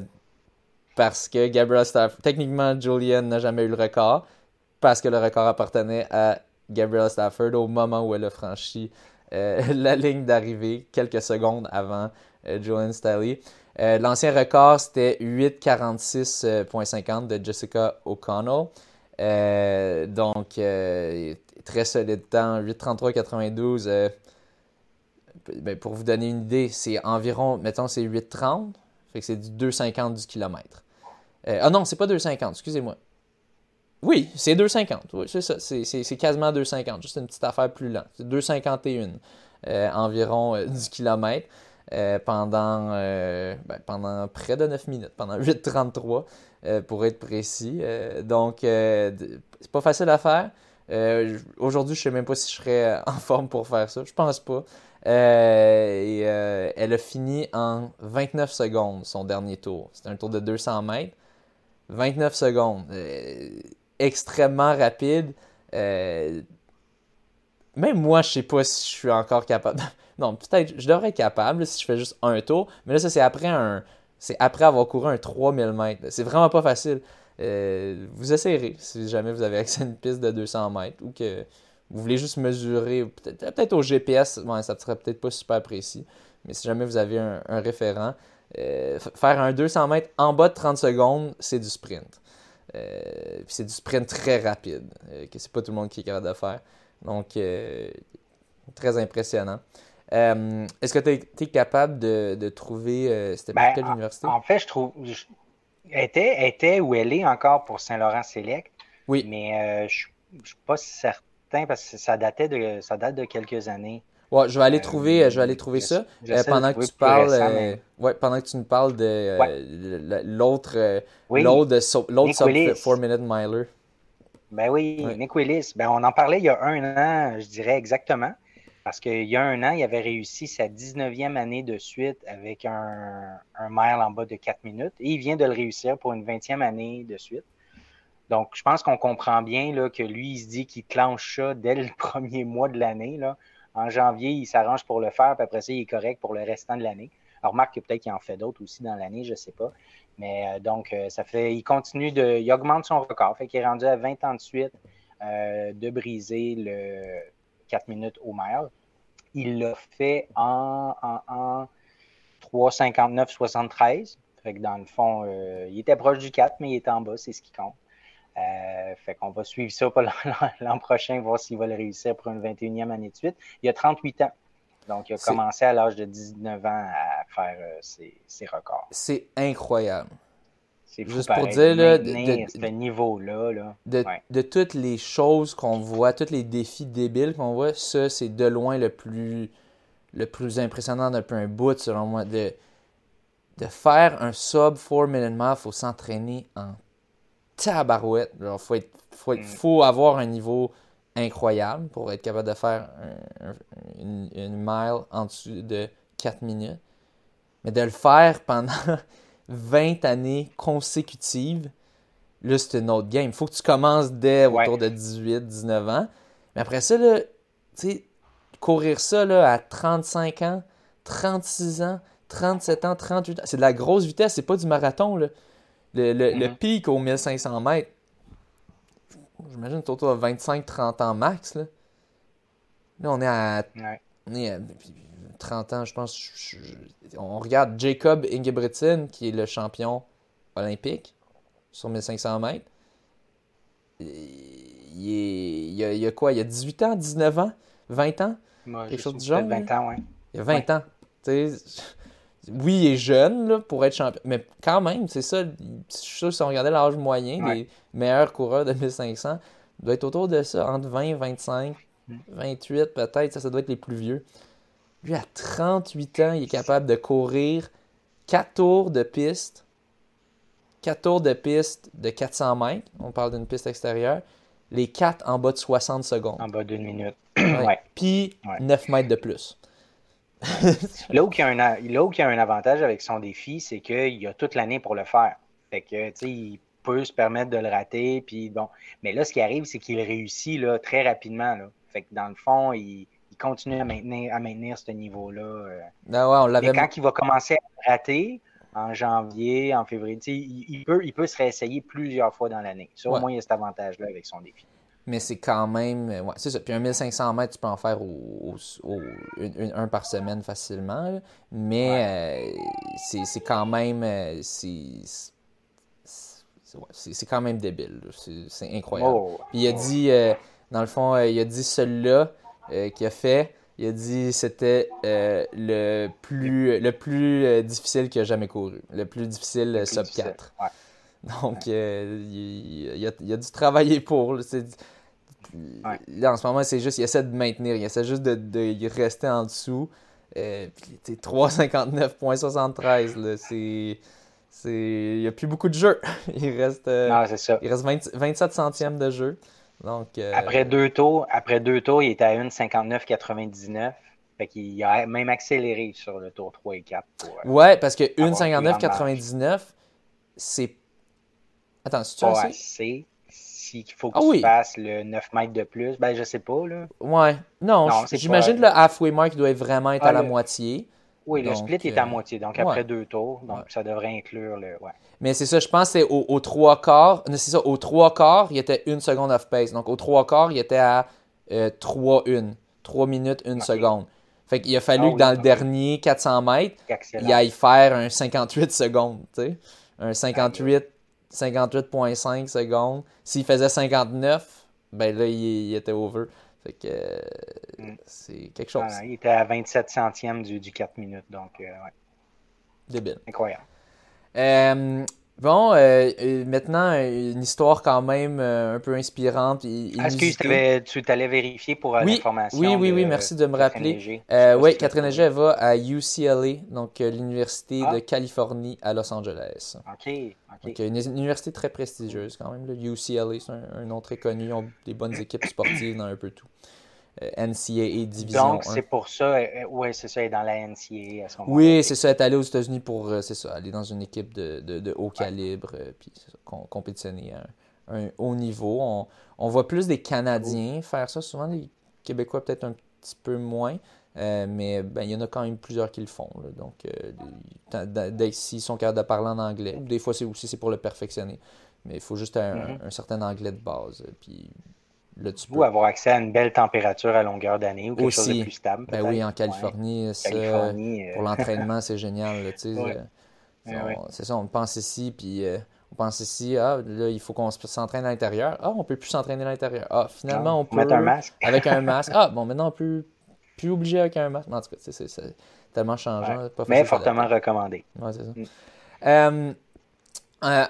parce que Gabriel Stafford, techniquement, Julian n'a jamais eu le record, parce que le record appartenait à Gabriel Stafford au moment où elle a franchi euh, la ligne d'arrivée, quelques secondes avant euh, Julian Staley. Euh, l'ancien record, c'était 8.46.50 de Jessica O'Connell. donc, très solide temps, 8.33.92. Ben, pour vous donner une idée, c'est environ, mettons, c'est 8.30. Fait que c'est du 2,50 du kilomètre. Euh, ah non, c'est pas 2,50, excusez-moi. Oui, c'est 2,50. Oui, c'est ça. C'est quasiment 2,50. Juste une petite affaire plus lente. C'est 2,51 euh, environ euh, du kilomètre pendant, ben, pendant près de 9 minutes, pendant 8,33 pour être précis. donc, c'est pas facile à faire. Aujourd'hui, je sais même pas si je serais en forme pour faire ça. Je pense pas. et, elle a fini en 29 secondes son dernier tour. C'était un tour de 200 mètres. 29 secondes. Euh, extrêmement rapide. Euh, même moi, je sais pas si je suis encore capable. non, peut-être, je devrais être capable si je fais juste un tour. Mais là, ça, c'est après un. C'est après avoir couru un 3000 mètres. C'est vraiment pas facile. Euh, vous essayerez si jamais vous avez accès à une piste de 200 mètres ou que vous voulez juste mesurer, peut-être au GPS, ça ça serait peut-être pas super précis, mais si jamais vous avez un référent, euh, faire un 200 mètres en bas de 30 secondes, c'est du sprint. Euh, c'est du sprint très rapide, que c'est pas tout le monde qui est capable de faire. Donc, très impressionnant. Est-ce que tu es, capable de, trouver. C'était ben, quelle université? En fait, je trouve. Elle, était, était où elle est encore pour Saint-Laurent Select. Oui. Mais je ne suis pas certain parce que ça, datait de, ça date de quelques années. Ouais, je vais aller trouver, je vais aller trouver ça pendant que tu parles. ouais, pendant que tu nous parles de l'autre, l'autre, l'autre 4 minute miler. Ben oui, Nick Willis. Ben on en parlait il y a un an, je dirais exactement. Parce qu'il y a un an, il avait réussi sa 19e année de suite avec un, un mile en bas de 4 minutes. Et il vient de le réussir pour une 20e année de suite. Donc, je pense qu'on comprend bien là, que lui, il se dit qu'il clenche ça dès le premier mois de l'année. En janvier, il s'arrange pour le faire, puis après ça, il est correct pour le restant de l'année. Alors, remarque que peut-être qu'il en fait d'autres aussi dans l'année, je ne sais pas. Mais euh, donc, euh, ça fait, il continue de, il augmente son record. Fait qu'il est rendu à 20 ans de suite euh, de briser le 4 minutes au mile. Il l'a fait en, en, en 3,59-73. Fait que dans le fond, il était proche du 4, mais il était en bas, c'est ce qui compte. Euh, fait qu'on va suivre ça l'an prochain, voir s'il va le réussir pour une 21e année de suite. Il a 38 ans. Donc, il a commencé à l'âge de 19 ans à faire euh, ses, records. C'est incroyable. C'est Juste pour dire, là, de, ce niveau-là. De, toutes les choses qu'on voit, tous les défis débiles qu'on voit, ça, c'est de loin le plus, le plus impressionnant depuis un bout, selon moi. De, de faire un sub 4 minute il faut s'entraîner en tabarouette. Il faut, faut, mm. faut, avoir un niveau incroyable pour être capable de faire une, mile en dessous de 4 minutes. Mais de le faire pendant 20 années consécutives, là, c'est une autre game. Il faut que tu commences dès autour de 18, 19 ans. Mais après ça, courir ça là, à 35 ans, 36 ans, 37 ans, 38 ans. C'est de la grosse vitesse, c'est pas du marathon. Là. Le, le, le pic au 1500 mètres, j'imagine autour de 25-30 ans max. Là. là, on est à Ouais. on est à 30 ans, je pense. je- je- on regarde Jacob Ingebrigtsen, qui est le champion olympique sur 1500 mètres. Il, est- il y a, il y a quoi? Il y a 18 ans, 19 ans, 20 ans? Moi, Quelque chose du genre, peut-être 20 ans, ouais. Il y a 20 ans. Oui, il est jeune là, pour être champion, mais quand même, c'est ça. Je suis sûr que si on regardait l'âge moyen Ouais. des meilleurs coureurs de 1500, il doit être autour de ça, entre 20 25, Mm. 28 peut-être, ça, ça doit être les plus vieux. Lui, à 38 ans, il est capable de courir 4 tours de piste, 4 tours de piste de 400 mètres, on parle d'une piste extérieure, les 4 en bas de 60 secondes. En bas d'une minute. Ouais. ouais. Puis Ouais. 9 mètres de plus. Là où, il y a un, a- là où il y a un avantage avec son défi, c'est qu'il a toute l'année pour le faire. Fait que, tu sais, il peut se permettre de le rater, puis bon. Mais là, ce qui arrive, c'est qu'il réussit là, très rapidement. Là. Fait que dans le fond, il continue à maintenir, à maintenir ce niveau-là. Ah ouais, on Mais l'avait quand il va commencer à rater, en janvier, en février, il, il peut, il peut se réessayer plusieurs fois dans l'année. Ça, au Ouais. moins, il y a cet avantage-là avec son défi. Mais c'est quand même. euh, Ouais, c'est ça. Puis un 1500 mètres, tu peux en faire au, au- au- une- une- un par semaine facilement. là. Mais euh, c'est quand même. euh, c'est quand même débile. C'est incroyable. Oh, Puis il a oh. dit, euh, dans le fond, il a dit celui-là euh, qu'il a fait, il a dit c'était euh, le plus, le plus euh, difficile qu'il a jamais couru. Le plus difficile euh, Plus sub difficile. 4. Ouais. Donc, il, il a, il a dû travailler pour. là. C'est- Ouais. Là, en ce moment, c'est juste, il essaie de maintenir, il essaie juste de, de rester en dessous. Euh, puis, tu sais, 3,59,73, là, c'est. c'est- Il n'y a plus beaucoup de jeux. Il reste, euh, Non, c'est ça. il reste 20 27 centièmes de jeu. Donc, euh, Après deux tours, après deux tours, il était à 1,59,99. Fait qu'il a même accéléré sur le tour 3 et 4 pour euh, ouais, parce que Avoir plus grande 1,59,99, c'est. Attends, c'est-tu assez? assez. S'il faut que Ah tu oui. fasses le 9 mètres de plus, ben je sais pas, là. Ouais. Non, j'imagine que le halfway mark doit vraiment être Ah, à la le- moitié. Oui, le Donc, split est euh, à moitié, donc après ouais. deux tours, donc Ouais. ça devrait inclure le. Ouais. Mais c'est ça, je pense que c'est au, au trois quarts. C'est ça, au trois quarts, il était une seconde off pace. Donc au trois quarts, il était à euh, 3 1. 3 minutes, 1 Ok. seconde. Fait qu'il a fallu Ah que oui, dans le dernier 400 mètres, Excellent. il aille faire un 58 secondes, tu sais. Un 58, 58.5 secondes. S'il faisait 59, ben là, il, il était over. Fait que euh, Mm. c'est quelque chose. Ah, il était à 27 centièmes du, du 4 minutes, donc euh, ouais, Débile. incroyable. Euh, bon, euh, euh, maintenant, une histoire quand même euh, un peu inspirante. Excuse, tu t'allais vérifier pour euh, Oui, l'information. oui, oui, de oui, merci de me rappeler. Oui, Catherine. Léger va à UCLA, donc l'Université Ah. de Californie à Los Angeles. OK, OK. Donc, une, une université très prestigieuse quand même. là. UCLA, c'est un, un nom très connu. Ils ont des bonnes équipes sportives dans un peu tout. Euh, NCAA Division Donc, 1. c'est pour ça, oui, c'est ça, elle est dans la NCAA à ce moment-là. Oui, c'est ça, être allé aux États-Unis pour, euh, c'est ça, aller dans une équipe de, de, de haut calibre, euh, puis ça, com- compétitionner à un, un haut niveau. On, on voit plus des Canadiens faire ça, souvent les Québécois peut-être un petit peu moins, euh, mais ben, il y en a quand même plusieurs qui le font. là. donc, euh, s'ils sont capables de parler en anglais, des fois c'est aussi c'est pour le perfectionner, mais il faut juste un, Mhm. un certain anglais de base, euh, puis là tu peux. Ou avoir accès à une belle température à longueur d'année ou quelque chose Aussi. de plus stable. Ben oui, en. Californie, Ouais. ça, Californie, euh, pour l'entraînement, c'est génial. là, Ouais. euh, Ouais. C'est ça, on pense ici, puis euh, on pense ici, ah, là, il faut qu'on se- s'entraîne à l'intérieur. Ah, on peut plus s'entraîner à l'intérieur. Ah, finalement, on peut. mettre un masque. Avec un masque. Ah, bon, maintenant, on peut plus obligé avec un masque. Mais en tout cas, c'est- tellement changeant. Pas Mais fortement recommandé. Ouais, c'est ça. Mm. Euh,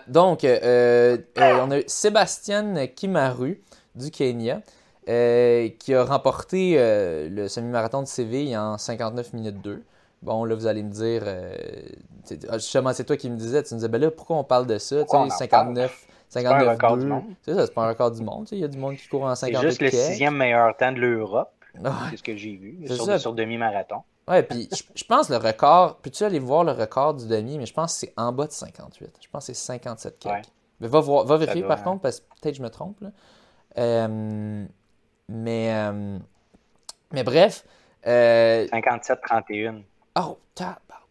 donc, on a eu Sébastien Kimaru du Kenya euh, qui a remporté euh, le semi-marathon de Séville en 59 minutes 2. Bon, là, vous allez me dire, euh, c'est- ah, justement, c'est toi qui me disais, tu me disais, ben là, pourquoi on parle de ça? Pourquoi Tu on en sais, 59, pas un 59 record du 2. monde. C'est ça, c'est pas un record du monde. Il y a du monde qui court en C'est 58 juste le sixième meilleur temps de l'Europe. Ouais. C'est ce que j'ai vu C'est sur, ça. sur demi-marathon. Ouais, puis je, je pense le record, peux-tu aller voir le record du demi, mais je pense que c'est en bas de 58. Je pense que c'est 57 quelques. Ouais. Mais va, voir, va vérifier doit, par hein. contre, parce que peut-être je me trompe. là. Euh, mais, euh, mais bref, euh, 57-31. Oh,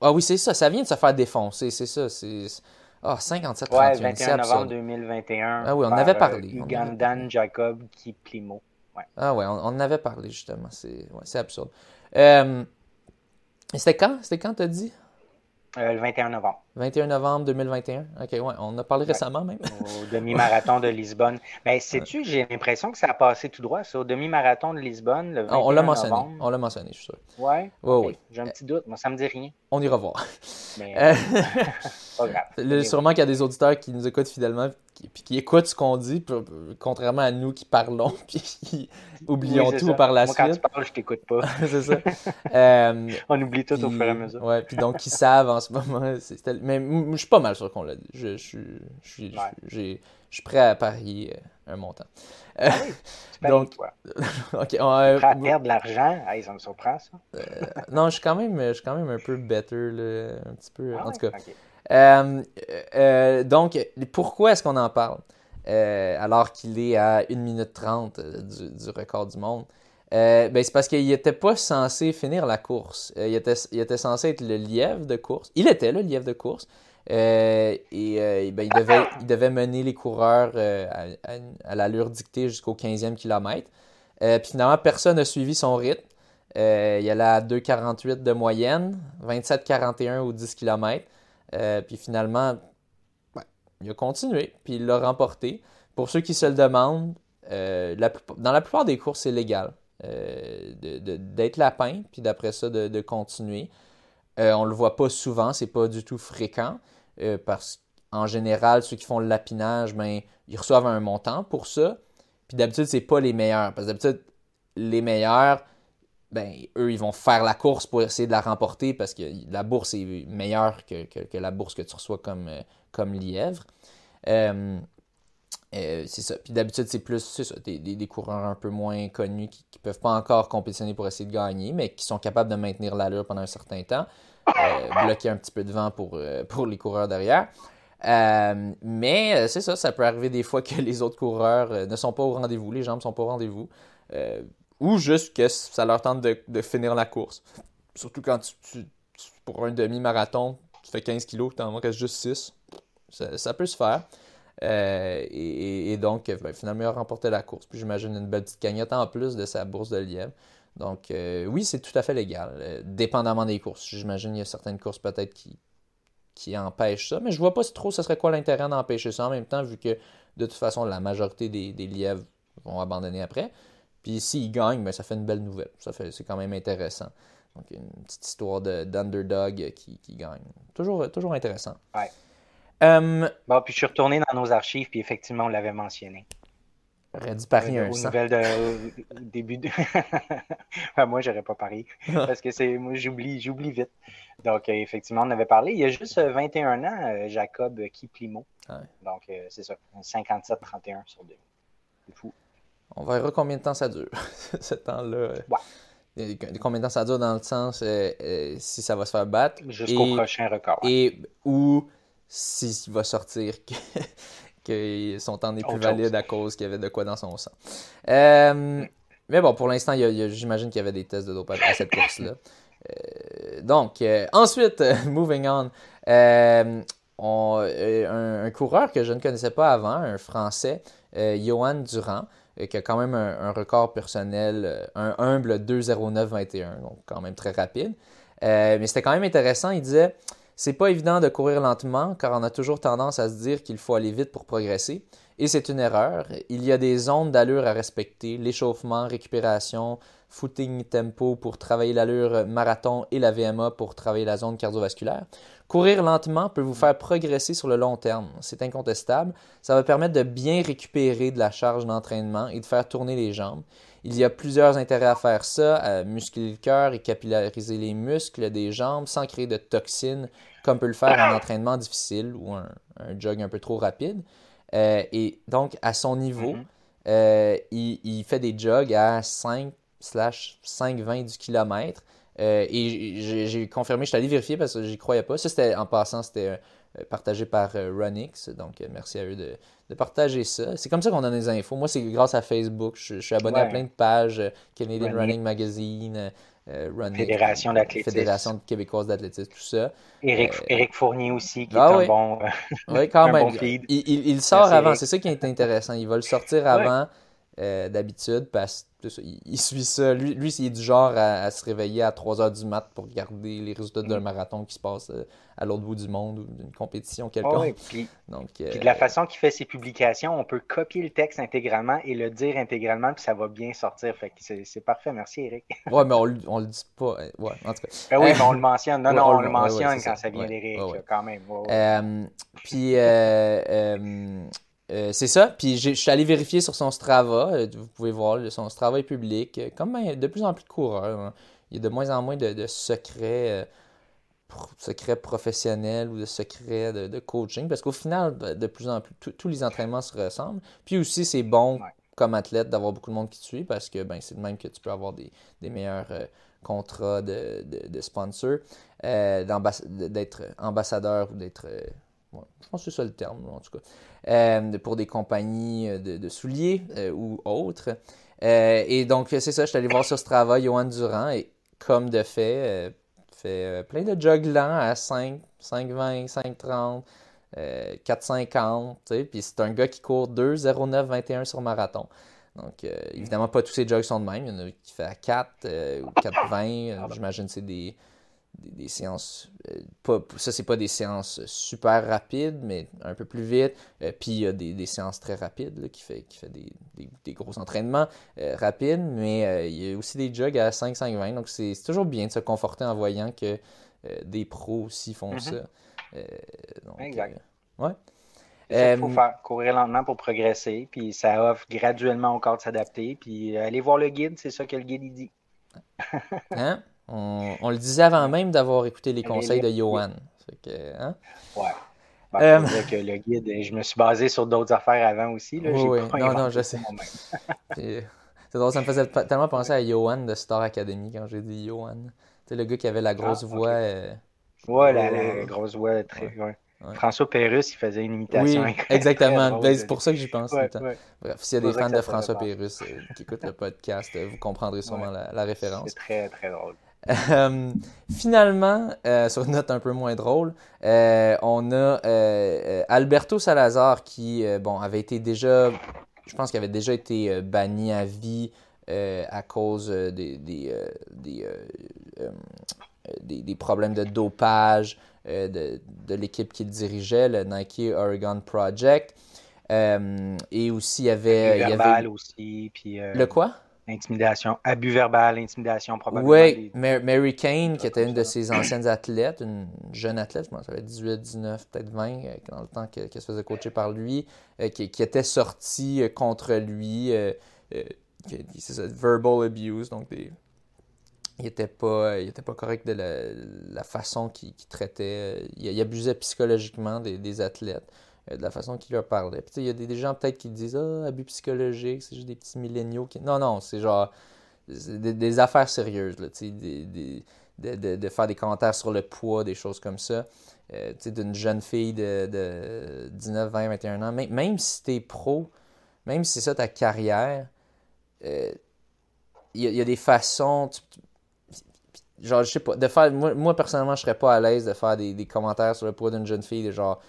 Ah oui, c'est ça. Ça vient de se faire défoncer. C'est ça. C'est. Ah, 57 Ouais, 21 novembre 2021. Ah oui, on en avait parlé. Ugandan Jacob Kiplimo. Ouais. Ah ouais, on, on en avait parlé justement. C'est ouais, absurde. Euh, c'était quand C'était quand, t'as dit? Euh, le 21 novembre. 21 novembre 2021. OK, ouais, on a parlé récemment même. au demi-marathon de Lisbonne. Mais sais-tu, j'ai l'impression que ça a passé tout droit, ça, au demi-marathon de Lisbonne, le 21 On l'a mentionné, on l'a mentionné, je suis sûr. Ouais? Oui, oui. J'ai un petit doute, moi, ça me dit rien. On ira voir. Mais, euh, pas grave. sûrement qu'il y a des auditeurs qui nous écoutent fidèlement puis qui écoutent ce qu'on dit, contrairement à nous qui parlons, puis qui oublions tout par la Moi, suite. quand tu parles, je t'écoute pas. c'est ça. Euh, On oublie tout au fur et à mesure. Ouais, puis donc, qui savent en ce moment. Mais je suis pas mal sûr qu'on l'a dit. Je, je, je, je, suis prêt à parier euh, un montant. Ah oui, tu donc, quoi? ok. On, euh, prêt à perdre de l'argent? ça me surprend, ça. Euh, non, je suis, quand même, je suis quand même un peu better, là, un petit peu. Ah en tout cas. Euh, euh, donc, pourquoi est-ce qu'on en parle? Euh, alors qu'il est à 1 minute 30 du, record du monde? ben, c'est parce qu'il n'était pas censé finir la course. il, était, censé être le lièvre de course. Il était le lièvre de course. et ben, il, devait, mener les coureurs à, à, l'allure dictée jusqu'au 15e kilomètre. puis finalement, personne n'a suivi son rythme. il allait à 2,48 de moyenne, 27,41 au 10 km. Euh, puis finalement, il a continué, puis il l'a remporté. Pour ceux qui se le demandent, euh, dans la plupart des courses, c'est légal euh, d'être lapin, puis d'après ça, de, continuer. on ne le voit pas souvent, c'est pas du tout fréquent, parce qu'en général, ceux qui font le lapinage, ben, ils reçoivent un montant pour ça. Puis d'habitude, c'est pas les meilleurs, parce que d'habitude, les meilleurs, ben, eux, ils vont faire la course pour essayer de la remporter parce que la bourse est meilleure que, la bourse que tu reçois comme, euh, comme lièvre. Euh, euh, c'est ça. Puis d'habitude, c'est plus des, coureurs un peu moins connus qui ne peuvent pas encore compétitionner pour essayer de gagner, mais qui sont capables de maintenir l'allure pendant un certain temps, bloquer un petit peu de vent pour, pour les coureurs derrière. mais c'est ça, ça peut arriver des fois que les autres coureurs ne sont pas au rendez-vous, les jambes ne sont pas au rendez-vous ou juste que ça leur tente de, finir la course. Surtout quand tu, pour un demi-marathon, tu fais 15 kilos, tu en restes juste 6. Ça, peut se faire. Euh, et, donc, ben, finalement, il a remporté la course. Puis j'imagine une belle petite cagnotte en plus de sa bourse de lièvre. Donc, euh, oui, c'est tout à fait légal, euh, dépendamment des courses. J'imagine qu'il y a certaines courses peut-être qui, empêchent ça, mais je vois pas trop ce serait quoi l'intérêt d'empêcher ça en même temps, vu que de toute façon, la majorité des lièvres vont abandonner après. Puis s'il gagne, ben, ça fait une belle nouvelle. Ça fait, c'est quand même intéressant. Donc, une petite histoire d'underdog qui, qui, gagne. Toujours, toujours intéressant. Ouais. Um, bon, puis je suis retourné dans nos archives, puis effectivement, on l'avait mentionné. Aurait dit parier un sang. nouvelles de, début de... ben, moi, j'aurais pas parié. parce que c'est, moi, j'oublie, j'oublie vite. Donc, euh, effectivement, on avait parlé. Il y a juste 21 ans, euh, Jacob Kiplimo. Ouais. Donc, euh, c'est ça. 57-31 sur deux. C'est fou. On verra combien de temps ça dure, ce temps-là. Ouais. Combien de temps ça dure dans le sens euh, euh, si ça va se faire battre. Jusqu'au prochain record. Et ou s'il va sortir que, son temps n'est plus valide à cause qu'il y avait de quoi dans son sang. Euh, mais bon, pour l'instant, j'imagine qu'il y avait des tests de dopage à cette course-là. donc, ensuite, moving on. On, un, un, coureur que je ne connaissais pas avant, un Français, Johan Durand, qui a quand même un, record personnel, euh, un humble 2.09.21, donc quand même très rapide. Euh, mais c'était quand même intéressant. Il disait C'est pas évident de courir lentement car on a toujours tendance à se dire qu'il faut aller vite pour progresser. Et c'est une erreur. Il y a des zones d'allure à respecter l'échauffement, récupération, footing tempo pour travailler l'allure marathon et la VMA pour travailler la zone cardiovasculaire. Courir lentement peut vous faire progresser sur le long terme, c'est incontestable. Ça va permettre de bien récupérer de la charge d'entraînement et de faire tourner les jambes. Il y a plusieurs intérêts à faire ça, à muscler le cœur et capillariser les muscles des jambes sans créer de toxines, comme peut le faire un entraînement difficile ou un, jog un peu trop rapide. Euh, et donc, à son niveau, mm-hmm. euh, il, il, fait des jogs à 5 5,20 du kilomètre. Euh, et j'ai confirmé, je suis allé vérifier parce que j'y croyais pas. Ça, c'était en passant, c'était euh, partagé par euh, Runix. Donc, merci à eux de, partager ça. C'est comme ça qu'on a des infos. Moi, c'est grâce à Facebook. Je, suis abonné à plein de pages Canadian Running, Magazine, Fédération d'athlétisme. Fédération québécoise d'athlétisme, tout ça. Éric, Fournier aussi, qui ah est un bon. oui, quand même. il, il, il, sort avant, c'est ça qui est intéressant. Il va le sortir avant. Euh, d'habitude parce qu'il suit ça. Lui, lui il est du genre à, se réveiller à 3 h du mat pour regarder les résultats d'un mm. marathon qui se passe euh, à l'autre bout du monde ou d'une compétition quelconque. puis, Donc, euh, de la façon qu'il fait ses publications, on peut copier le texte intégralement et le dire intégralement, puis ça va bien sortir. Fait c'est parfait. Merci, Eric. ouais, mais on, on le dit pas. Ouais, en tout cas. Ben oui, mais on le mentionne. Non, non, on, le mentionne quand ça, vient d'Eric, quand même. puis, euh, c'est ça. Puis je suis allé vérifier sur son Strava. Euh, vous pouvez voir, son Strava est public. Euh, comme ben, de plus en plus de coureurs. Hein. Il y a de moins en moins de, secrets, secrets professionnels ou de secrets de, coaching. Parce qu'au final, de plus en plus, tous les entraînements se ressemblent. Puis aussi, c'est bon comme athlète d'avoir beaucoup de monde qui te suit parce que ben, c'est de même que tu peux avoir des, meilleurs contrats de, de, sponsors, d'être ambassadeur ou d'être je pense que c'est ça le terme, en tout cas. Euh, pour des compagnies euh, de, souliers euh, ou autres. et donc, c'est ça, je suis allé voir sur Strava Johan Durand et comme de fait, fait plein de jogs lents à 5, 5,20, 5,30, 4,50. Puis c'est un gars qui court 2, 0,9, 21 sur marathon. Donc, évidemment, pas tous ces jogs sont de même. Il y en a qui fait à 4 ou 4,20. J'imagine que c'est des des, séances. Euh, pas, ça, c'est pas des séances super rapides, mais un peu plus vite. Euh, puis il y a des, séances très rapides qui fait, qui fait des, gros entraînements euh, rapides, mais il y a aussi des jogs à 5-5-20. Donc c'est toujours bien de se conforter en voyant que des pros aussi font mm-hmm. ça. exact. ouais. Il faut faire courir lentement pour progresser, puis ça offre graduellement au corps de s'adapter, puis aller voir le guide, c'est ça que le guide il dit. hein? On, le disait avant même d'avoir écouté les conseils de Johan. hein? Ouais. Ben, euh, que le guide, je me suis basé sur d'autres affaires avant aussi. Là. Oui, non, non, je sais. c'est drôle, ça me faisait tellement penser à Johan de Star Academy quand j'ai dit Johan. Tu le gars qui avait la grosse ah, voix. Euh, ouais, la, grosse voix très. François Pérusse, il faisait une imitation. Oui, exactement. Ben, c'est pour ça que j'y pense. Bref, s'il y a des fans de François Pérusse euh, qui écoutent le podcast, vous comprendrez sûrement la, référence. C'est très, très drôle. Euh, finalement, euh, sur une note un peu moins drôle, euh, on a Alberto Salazar qui bon, avait été déjà, je pense qu'il avait déjà été banni à vie à cause des, des, problèmes de dopage de, de l'équipe qu'il dirigeait, le Nike Oregon Project. et aussi, il y avait. Il y avait... aussi. Puis, Le quoi? Intimidation, abus verbal, intimidation, probablement. Oui, Mary Kane, qui était une de ses anciennes athlètes, une jeune athlète, je pense, ça avait 18, 19, peut-être 20, euh, dans le temps qu'elle se faisait coacher par lui, euh, qui, était sortie euh, contre lui, c'est ça, verbal abuse, donc il n'était pas, il était pas correct de la, façon qu'il traitait, il, abusait psychologiquement des athlètes. Euh, de la façon qu'il leur parlait. Puis il y a des, gens peut-être qui disent Ah, abus psychologique, c'est juste des petits milléniaux qui. Non, non, c'est genre des, affaires sérieuses, là, des, de, de, faire des commentaires sur le poids, des choses comme ça. Euh, d'une jeune fille de, de, 19, 20, 21 ans, même, même si tu es pro, même si c'est ça ta carrière, euh, il y, a des façons. genre, je sais pas, de faire. Moi, moi, personnellement, je serais pas à l'aise de faire des, des commentaires sur le poids d'une jeune fille de genre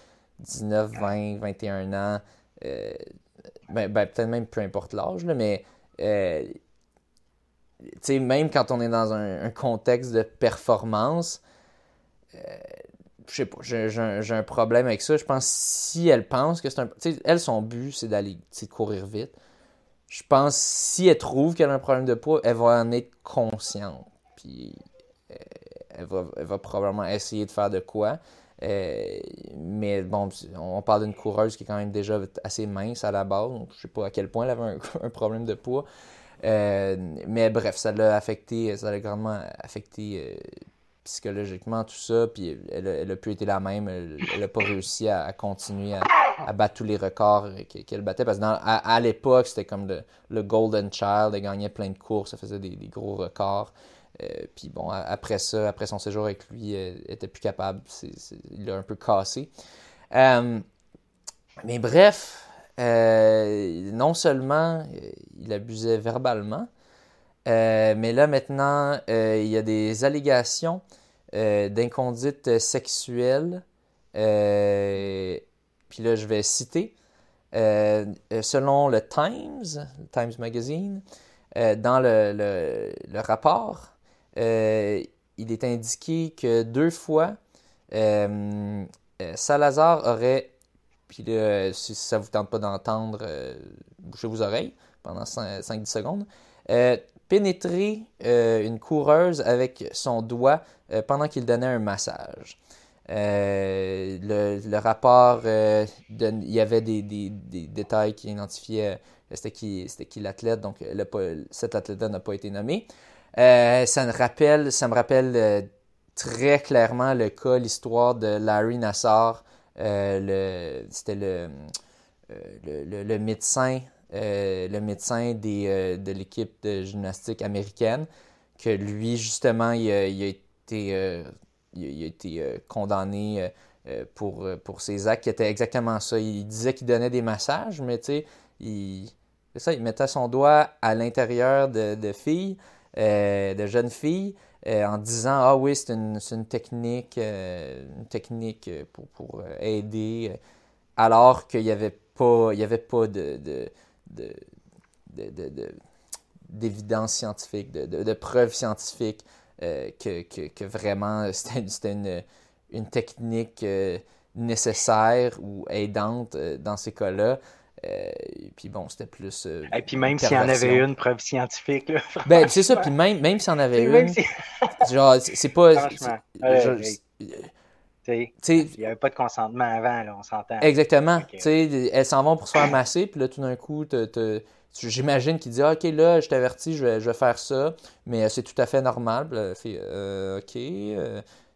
19, 20, 21 ans, euh, ben, ben, peut-être même peu importe l'âge, mais euh, même quand on est dans un, contexte de performance, euh, je sais pas, j'ai un, problème avec ça. Je pense si elle pense que c'est un. Elle, son but, c'est d'aller courir vite. Je pense si elle trouve qu'elle a un problème de poids, elle va en être consciente. Puis va, elle va probablement essayer de faire de quoi. Euh, mais bon, on parle d'une coureuse qui est quand même déjà assez mince à la base, donc je sais pas à quel point elle avait un, problème de poids. Euh, mais bref, ça l'a affecté, ça l'a grandement affecté euh, psychologiquement, tout ça. Puis elle, elle, a plus été la même. Elle n'a pas réussi à, continuer à, battre tous les records qu'elle battait. Parce que à, l'époque, c'était comme le, Golden Child. Elle gagnait plein de courses, elle faisait des gros records. Euh, puis bon, après ça, après son séjour avec lui, elle était plus capable. il l'a un peu cassé. Euh, mais bref, euh, non seulement il abusait verbalement, mais là, maintenant, il y a des allégations d'inconduite sexuelle. puis là, je vais citer. selon le Times, le Times Magazine, dans le, le rapport, il est indiqué que deux fois, euh, euh, Salazar aurait, puis si ça ne vous tente pas d'entendre, euh, bouchez vos oreilles pendant 5-10 secondes, pénétré une coureuse avec son doigt pendant qu'il donnait un massage. le, rapport, il y avait des, détails qui identifiaient c'était qui l'athlète, donc cet athlète-là n'a pas été nommé. Euh, ça, me rappelle, ça me rappelle euh, très clairement le cas, l'histoire de Larry Nassar. Euh, c'était le, médecin, le médecin des, de l'équipe de gymnastique américaine, que lui, justement, il, a, été, il a été condamné pour, pour ses actes qui étaient exactement ça. Il disait qu'il donnait des massages, mais tu sais, il, il mettait son doigt à l'intérieur de, de filles. Euh, de jeunes filles euh, en disant Ah oui, c'est une, technique, euh, une technique pour, pour aider, alors qu'il n'y avait pas, il y avait pas de, de, de, d'évidence scientifique, de, preuves scientifiques que, que, que, vraiment c'était une, une, technique nécessaire ou aidante dans ces cas-là. Euh, puis bon, c'était plus. Euh, et puis même s'il y en avait une preuve scientifique. Là, ben, c'est ça, puis même, même s'il y en avait une. genre, c'est pas. il n'y avait pas de consentement avant, là, on s'entend. Exactement. sais Elles s'en vont pour se faire masser, puis là, tout d'un coup, j'imagine qu'il dit ah, Ok, là, je t'avertis, je vais, je vais faire ça, mais euh, c'est tout à fait normal. Puis là, fait Ok.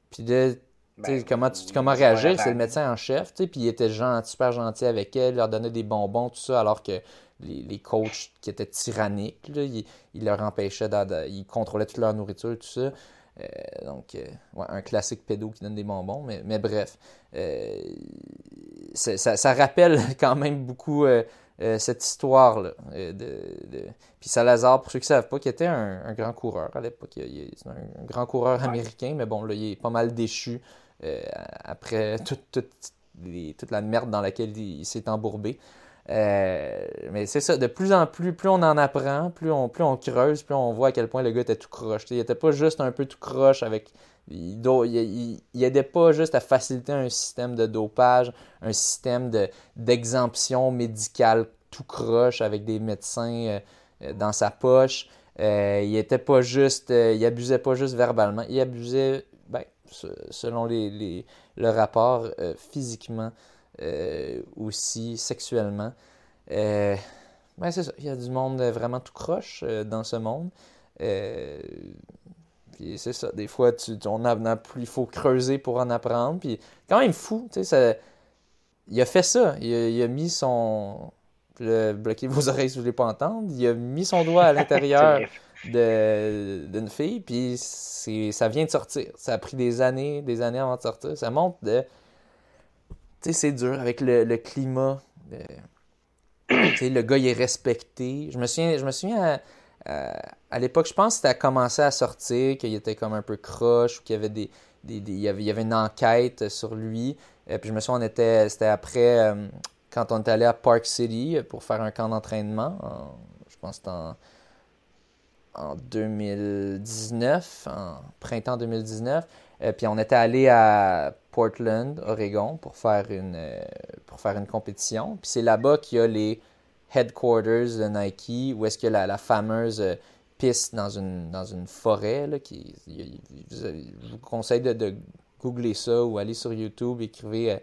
puis là, ben, comment, tu, comment réagir? C'est le médecin en chef, puis il était super gentil avec elle, il leur donnait des bonbons, tout ça, alors que les, les coachs qui étaient tyranniques, là, il, leur empêchait, ils contrôlaient toute leur nourriture, tout ça. Euh, donc, euh, un classique pédo qui donne des bonbons, mais, mais bref. Euh, ça, ça, rappelle quand même beaucoup cette histoire-là. De, de... Puis Salazar, pour ceux qui ne savent pas, qui était un, un grand coureur à l'époque. Il, un, un, grand coureur américain, mais bon, là, il est pas mal déchu euh, après toute, la merde dans laquelle il, s'est embourbé. Euh, mais c'est ça, de plus en plus, plus on en apprend, plus on, plus on creuse, plus on voit à quel point le gars était tout croche. Il était pas juste un peu tout croche avec. Il, il, pas juste à faciliter un système de dopage, un système d'exemption médicale tout croche avec des médecins euh, dans sa poche. il était pas juste. il abusait pas juste verbalement, il abusait selon les, le rapport, euh, physiquement, euh, aussi sexuellement. Euh, ben c'est ça, il y a du monde vraiment tout croche dans ce monde. puis c'est ça, des fois, tu, on a, plus, il faut creuser pour en apprendre. Puis quand même fou, tu sais, ça, il a fait ça. Il a, mis son. bloquez vos oreilles si vous ne voulez pas entendre. Il a mis son doigt à l'intérieur d'une fille, puis ça vient de sortir. Ça a pris des années, des années avant de sortir. Ça montre de. Tu sais, c'est dur avec le, climat. Tu sais, le gars, il est respecté. Je me souviens, je me souviens à, l'époque, je pense que c'était commencé à sortir, qu'il était comme un peu croche, ou qu'il y avait des. il, y avait, il y une enquête sur lui. Euh, puis je me souviens, on était. C'était après. Euh, quand on est allé à Park City pour faire un camp d'entraînement. Je pense que c'était en en 2019, en printemps 2019. Euh, puis on était allé à Portland, Oregon, pour faire une, euh, pour faire une compétition. Puis c'est là-bas qu'il y a les headquarters de Nike, où est-ce qu'il y a la, fameuse euh, piste dans une, dans une forêt. Je vous conseille de, de, googler ça ou aller sur YouTube, écrivez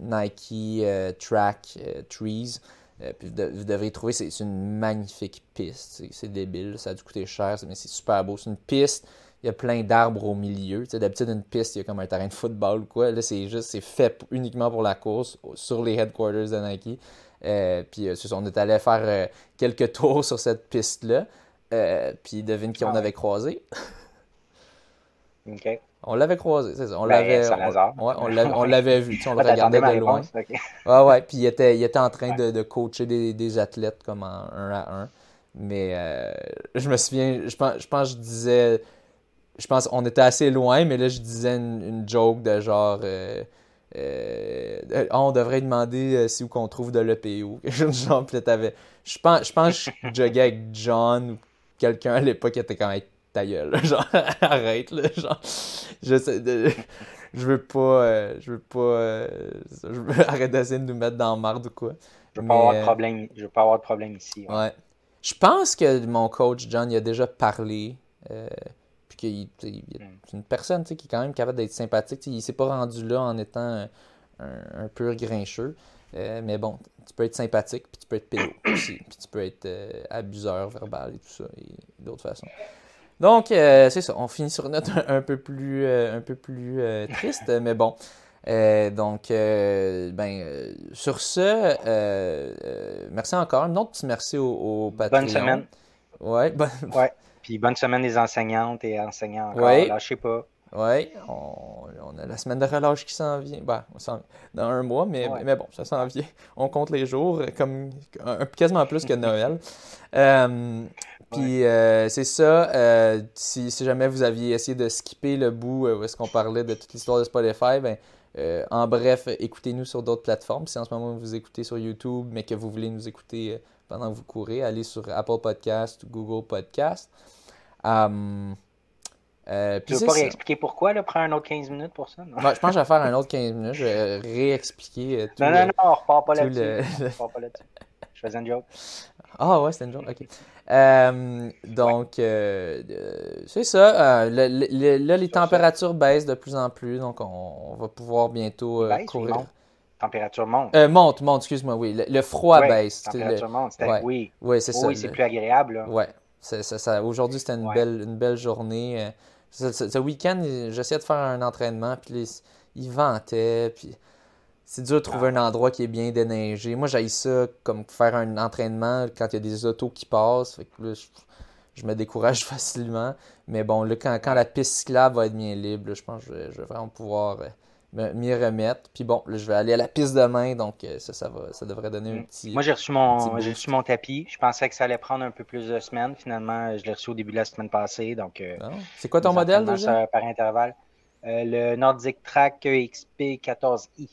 Nike Track Trees. Euh, puis vous, devriez trouver, c'est une magnifique piste. C'est débile, ça a dû coûter cher, mais c'est super beau. C'est une piste, il y a plein d'arbres au milieu. D'habitude, une piste, il y a comme un terrain de football ou quoi. Là, c'est juste, c'est fait uniquement pour la course sur les headquarters de Nike. Euh, puis euh, on est allé faire quelques tours sur cette piste-là. puis devine qui on ah avait croisé. OK. On l'avait croisé, c'est ça. On ben, l'avait, on, l'avait vu, on le regardait de loin. Ouais, ouais. Puis il était, il était en train de, de coacher des, des, athlètes comme en un à un. Mais euh, je me souviens, je pense, je pense que je disais, je pense on était assez loin, mais là je disais une, joke de genre, euh, euh, on devrait demander si où qu'on trouve de l'EPO. genre, je pense, je pense que je joguais avec John ou quelqu'un à l'époque qui était quand même ta gueule, genre arrête là, genre je sais, je veux pas, je veux pas, je veux arrêter d'essayer de nous mettre dans le marde ou quoi. Je veux pas avoir de problème, je veux pas avoir de problème ici. ouais. Je pense que mon coach, John, il a déjà parlé. Euh, puis qu'il c'est hmm. une personne qui est quand même capable d'être sympathique. il s'est pas rendu là en étant un, pur grincheux. Euh, mais bon, tu peux être sympathique, puis tu peux être pédo aussi. Puis tu peux être euh, abuseur verbal et tout ça, et d'autres façons. Donc, c'est ça. On finit sur une note un, peu plus, un peu plus triste, mais bon. Euh, donc, euh, ben, euh, sur ce, merci encore. Un autre petit merci au, au Patreon. Bonne semaine. Ouais, ouais. Puis bonne semaine des enseignantes et enseignants encore. Ouais. Lâchez pas. Oui, on, a la semaine de relâche qui s'en vient. Ben, dans un mois, mais, mais bon, ça s'en vient. On compte les jours, comme quasiment plus que Noël. Puis c'est ça. si, si, jamais vous aviez essayé de skipper le bout où est-ce qu'on parlait de toute l'histoire de Spotify, ben, euh, en bref, écoutez-nous sur d'autres plateformes. Si en ce moment vous écoutez sur YouTube, mais que vous voulez nous écouter euh, pendant que vous courez, allez sur Apple Podcast ou Google Podcast. Um, euh, tu veux pas réexpliquer pourquoi, là? Prends un autre 15 minutes pour ça? je pense que je vais faire un autre 15 minutes. Je vais réexpliquer euh, tout Non, non, non, on repart pas là-dessus. repart pas là-dessus. Je faisais une joke. Ah ouais, c'était une joke, ok. Euh, donc, euh, euh, c'est ça. là, les températures baissent de plus en plus, donc on, va pouvoir bientôt courir. Température monte. monte, monte, excuse-moi, oui. Le, froid baisse. Température monte, oui. Oui, c'est ça. Oui, c'est plus agréable. Oui, ça, ça. Aujourd'hui, c'était une, belle, une belle journée. Ce, week-end, j'essayais de faire un entraînement, puis il ventait, puis c'est dur de trouver un endroit qui est bien déneigé. Moi, j'ai ça comme faire un entraînement quand il y a des autos qui passent. je, me décourage facilement. Mais bon, là, quand, quand la piste cyclable va être bien libre, je pense que je, vais vraiment pouvoir euh, m'y remettre. Puis bon, là, je vais aller à la piste demain, donc euh, ça, ça, va, ça devrait donner un mm. petit. Moi, j'ai reçu, mon, j'ai reçu mon tapis. Je pensais que ça allait prendre un peu plus de semaines. Finalement, je l'ai reçu au début de la semaine passée. Donc, euh, ah. C'est quoi ton modèle déjà? Par intervalle. le Nordic Track EXP 14i.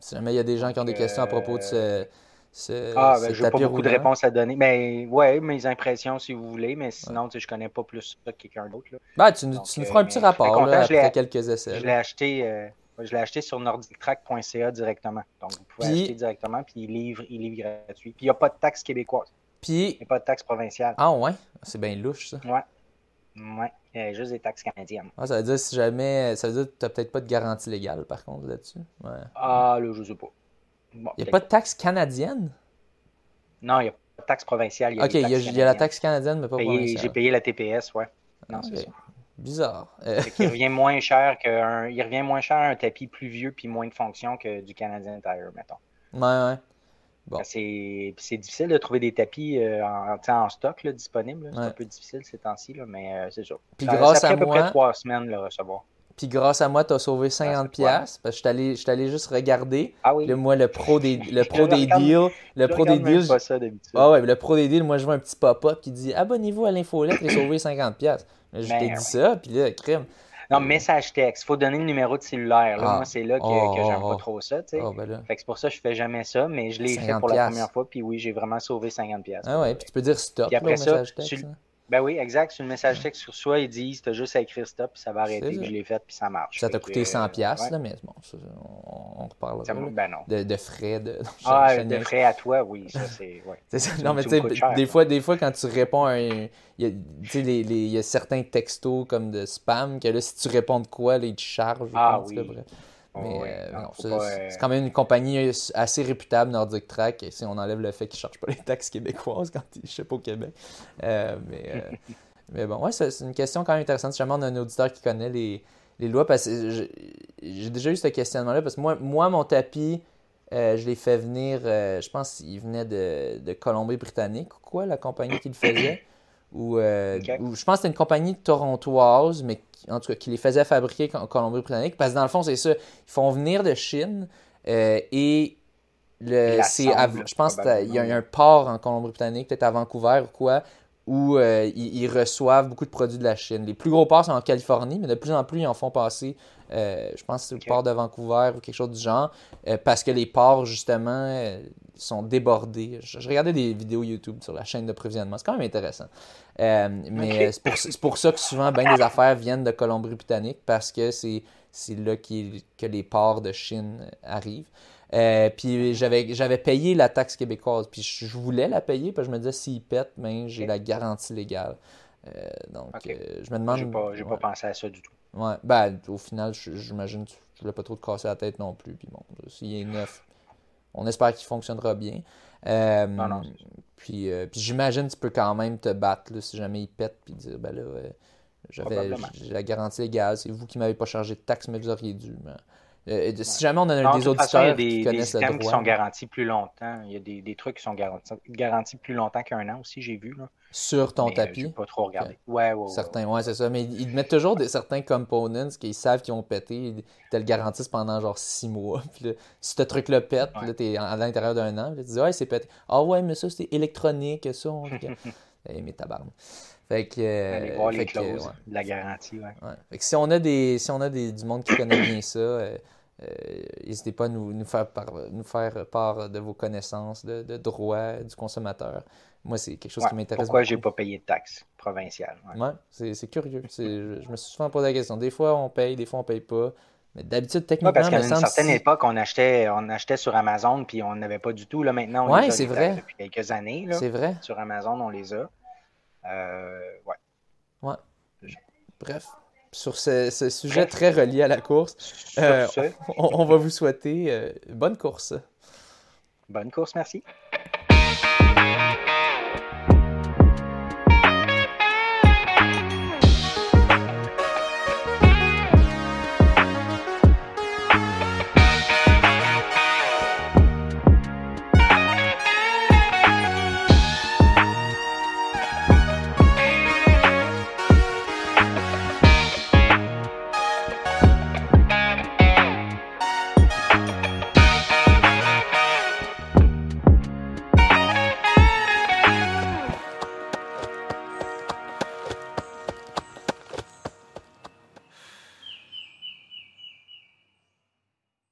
Si jamais il y a des gens qui ont des questions à propos de ce, ce, ah, ben, je n'ai pas beaucoup de réponses à donner. Mais ouais, mes impressions si vous voulez, mais sinon, je connais pas plus ça que quelqu'un d'autre. Ben, tu, nous feras un petit rapport là, après quelques essais. Je l'ai acheté, euh, je l'ai acheté sur nordictrack.ca directement. Donc, vous pouvez acheter directement, puis il livre, il livre gratuit. Puis il n'y a pas de taxe québécoise. Puis... Il n'y a pas de taxe provinciale. Ah ouais? C'est bien louche, ça. Ouais. Ouais. A juste des taxes canadiennes. Ah, ça veut dire si jamais. Ça veut dire que tu n'as peut-être pas de garantie légale, par contre, là-dessus? Ouais. Ah, là, je sais pas. il n'y a pas de taxe canadienne Non, il n'y a pas de taxe provinciale. Il y a ok, il y, a, la taxe canadienne, mais pas provinciale. J'ai payé la TPS, ouais. Non, c'est ça. Bizarre. il revient moins cher qu'un. Il revient moins cher un tapis plus vieux puis moins de fonction que du Canadian Tire, mettons. Ouais, ouais. C'est difficile de trouver des tapis euh, en, stock disponibles. C'est un peu difficile ces temps-ci, mais euh, c'est ça. Puis grâce à, à, peu près trois semaines le recevoir. Puis grâce à moi, tu as sauvé 50$ parce que je suis allé, allé, juste regarder. Ah oui. moi, le pro des, le pro des deals. Le pro des deals. Pas ça, ah ouais, le pro des deals, moi, je vois un petit pop-up qui dit Abonnez-vous à l'infolette et sauvez 50$. Je t'ai ben dit ça, puis là, crime. Non, message texte. Il faut donner le numéro de cellulaire. Là. Ah. Moi, c'est là que, que j'aime pas oh. trop ça. Tu. Oh, ben fait que c'est pour ça que je fais jamais ça, mais je l'ai fait pour la première fois. Puis oui, j'ai vraiment sauvé 50$. Ah ouais, puis tu peux dire stop. Puis après ça, message texte, hein. Ben oui, exact. Sur le message texte sur soi, ils disent t'as juste à écrire stop, puis ça va arrêter. Puis je l'ai fait, puis ça marche. Ça t'a coûté 100$, euh, pièces là, mais bon, ça, on, on reparle. ben. De, de, frais. De, ah, de frais à toi, oui. Ça, c'est. Ouais. non, mais tu sais, des fois, des fois, quand tu réponds à un. Il y, les, y a certains textos comme de spam que là, si tu réponds de quoi, là, ils te chargent. Ah oui. Mais euh, c'est quand même une compagnie assez réputable, Nordic Track, si on enlève le fait qu'ils ne chargent pas les taxes québécoises quand ils ne pas au Québec. Euh, mais, mais bon, ouais, c'est une question quand même intéressante. Si jamais on a un auditeur qui connaît les, les lois, parce que j'ai déjà eu ce questionnement-là, parce que moi, moi mon tapis, euh, je l'ai fait venir, je pense qu'il venait de, de Colombie-Britannique ou quoi, la compagnie qui le faisait. Ou, je pense que c'était une compagnie torontoise, mais en tout cas, qui les faisait fabriquer en Colombie-Britannique. Parce que dans le fond, c'est ça. Ils font venir de Chine euh, et Le, c'est je pense qu'il y a un port en Colombie-Britannique, peut-être à Vancouver ou quoi, où euh, ils, reçoivent beaucoup de produits de la Chine. Les plus gros ports sont en Californie, mais de plus en plus, ils en font passer, euh, je pense, c'est le port de Vancouver ou quelque chose du genre, euh, parce que les ports, justement, sont débordés. Je, regardais des vidéos YouTube sur la chaîne d'approvisionnement. C'est quand même intéressant. mais c'est pour, ça que souvent, bien des affaires viennent de Colombie-Britannique, parce que c'est là que les ports de Chine arrivent. Euh, puis j'avais, j'avais payé la taxe québécoise. Puis je, voulais la payer, parce que je me disais, s'il pète, ben, j'ai la garantie légale. Euh, donc, euh, je me demande. J'ai pas, pas pensé à ça du tout. Ouais, ben, au final, j'imagine que je voulais pas trop te casser la tête non plus. Puis bon, s'il est neuf, on espère qu'il fonctionnera bien. non, non, puis, puis j'imagine que tu peux quand même te battre là, si jamais il pète, puis dire, ben là, j'avais la garantie légale, c'est vous qui m'avez pas chargé de taxes, mais vous auriez dû. Euh, si jamais on a des auditeurs des, qui connaissent des le droit. qui sont garantis plus longtemps. Il y a des, des trucs qui sont garantis, garantis plus longtemps qu'un an aussi, j'ai vu. Là. Sur ton mais, tapis. Euh, pas trop regardé. Ouais, ouais, certains, ouais, c'est ça. Mais ils mettent toujours des, certains components qu'ils savent qu'ils ont pété. Ils te le garantissent pendant genre six mois. Puis là, si ce truc-là pète, ouais. là, t'es à l'intérieur d'un an. tu dis, ouais, c'est pété. Ah ouais, mais ça, c'est électronique. Ça, on... hey, mais tabarne. Fait que. Euh, voir les clauses ouais. de la garantie, ouais. ouais. Fait que si on a, des, si on a des, du monde qui connaît bien ça. Euh, euh, n'hésitez pas à nous, nous, faire part, nous faire part de vos connaissances de, de droit du consommateur. Moi, c'est quelque chose qui m'intéresse. Pourquoi j'ai pas payé de taxes provinciales? Ouais, c'est curieux. Je, je, me suis souvent posé la question. Des fois, on paye, des fois, on paye pas. Mais d'habitude, techniquement, parce qu'à une certaine époque, on achetait, on achetait sur Amazon, puis on n'avait pas du tout. Là, maintenant, on les a vrai. depuis quelques années. C'est vrai. Sur Amazon, on les a. Euh, ouais. Ouais. Bref sur ce, sujet très relié à la course. Euh, on, va vous souhaiter euh, bonne course. Bonne course, merci.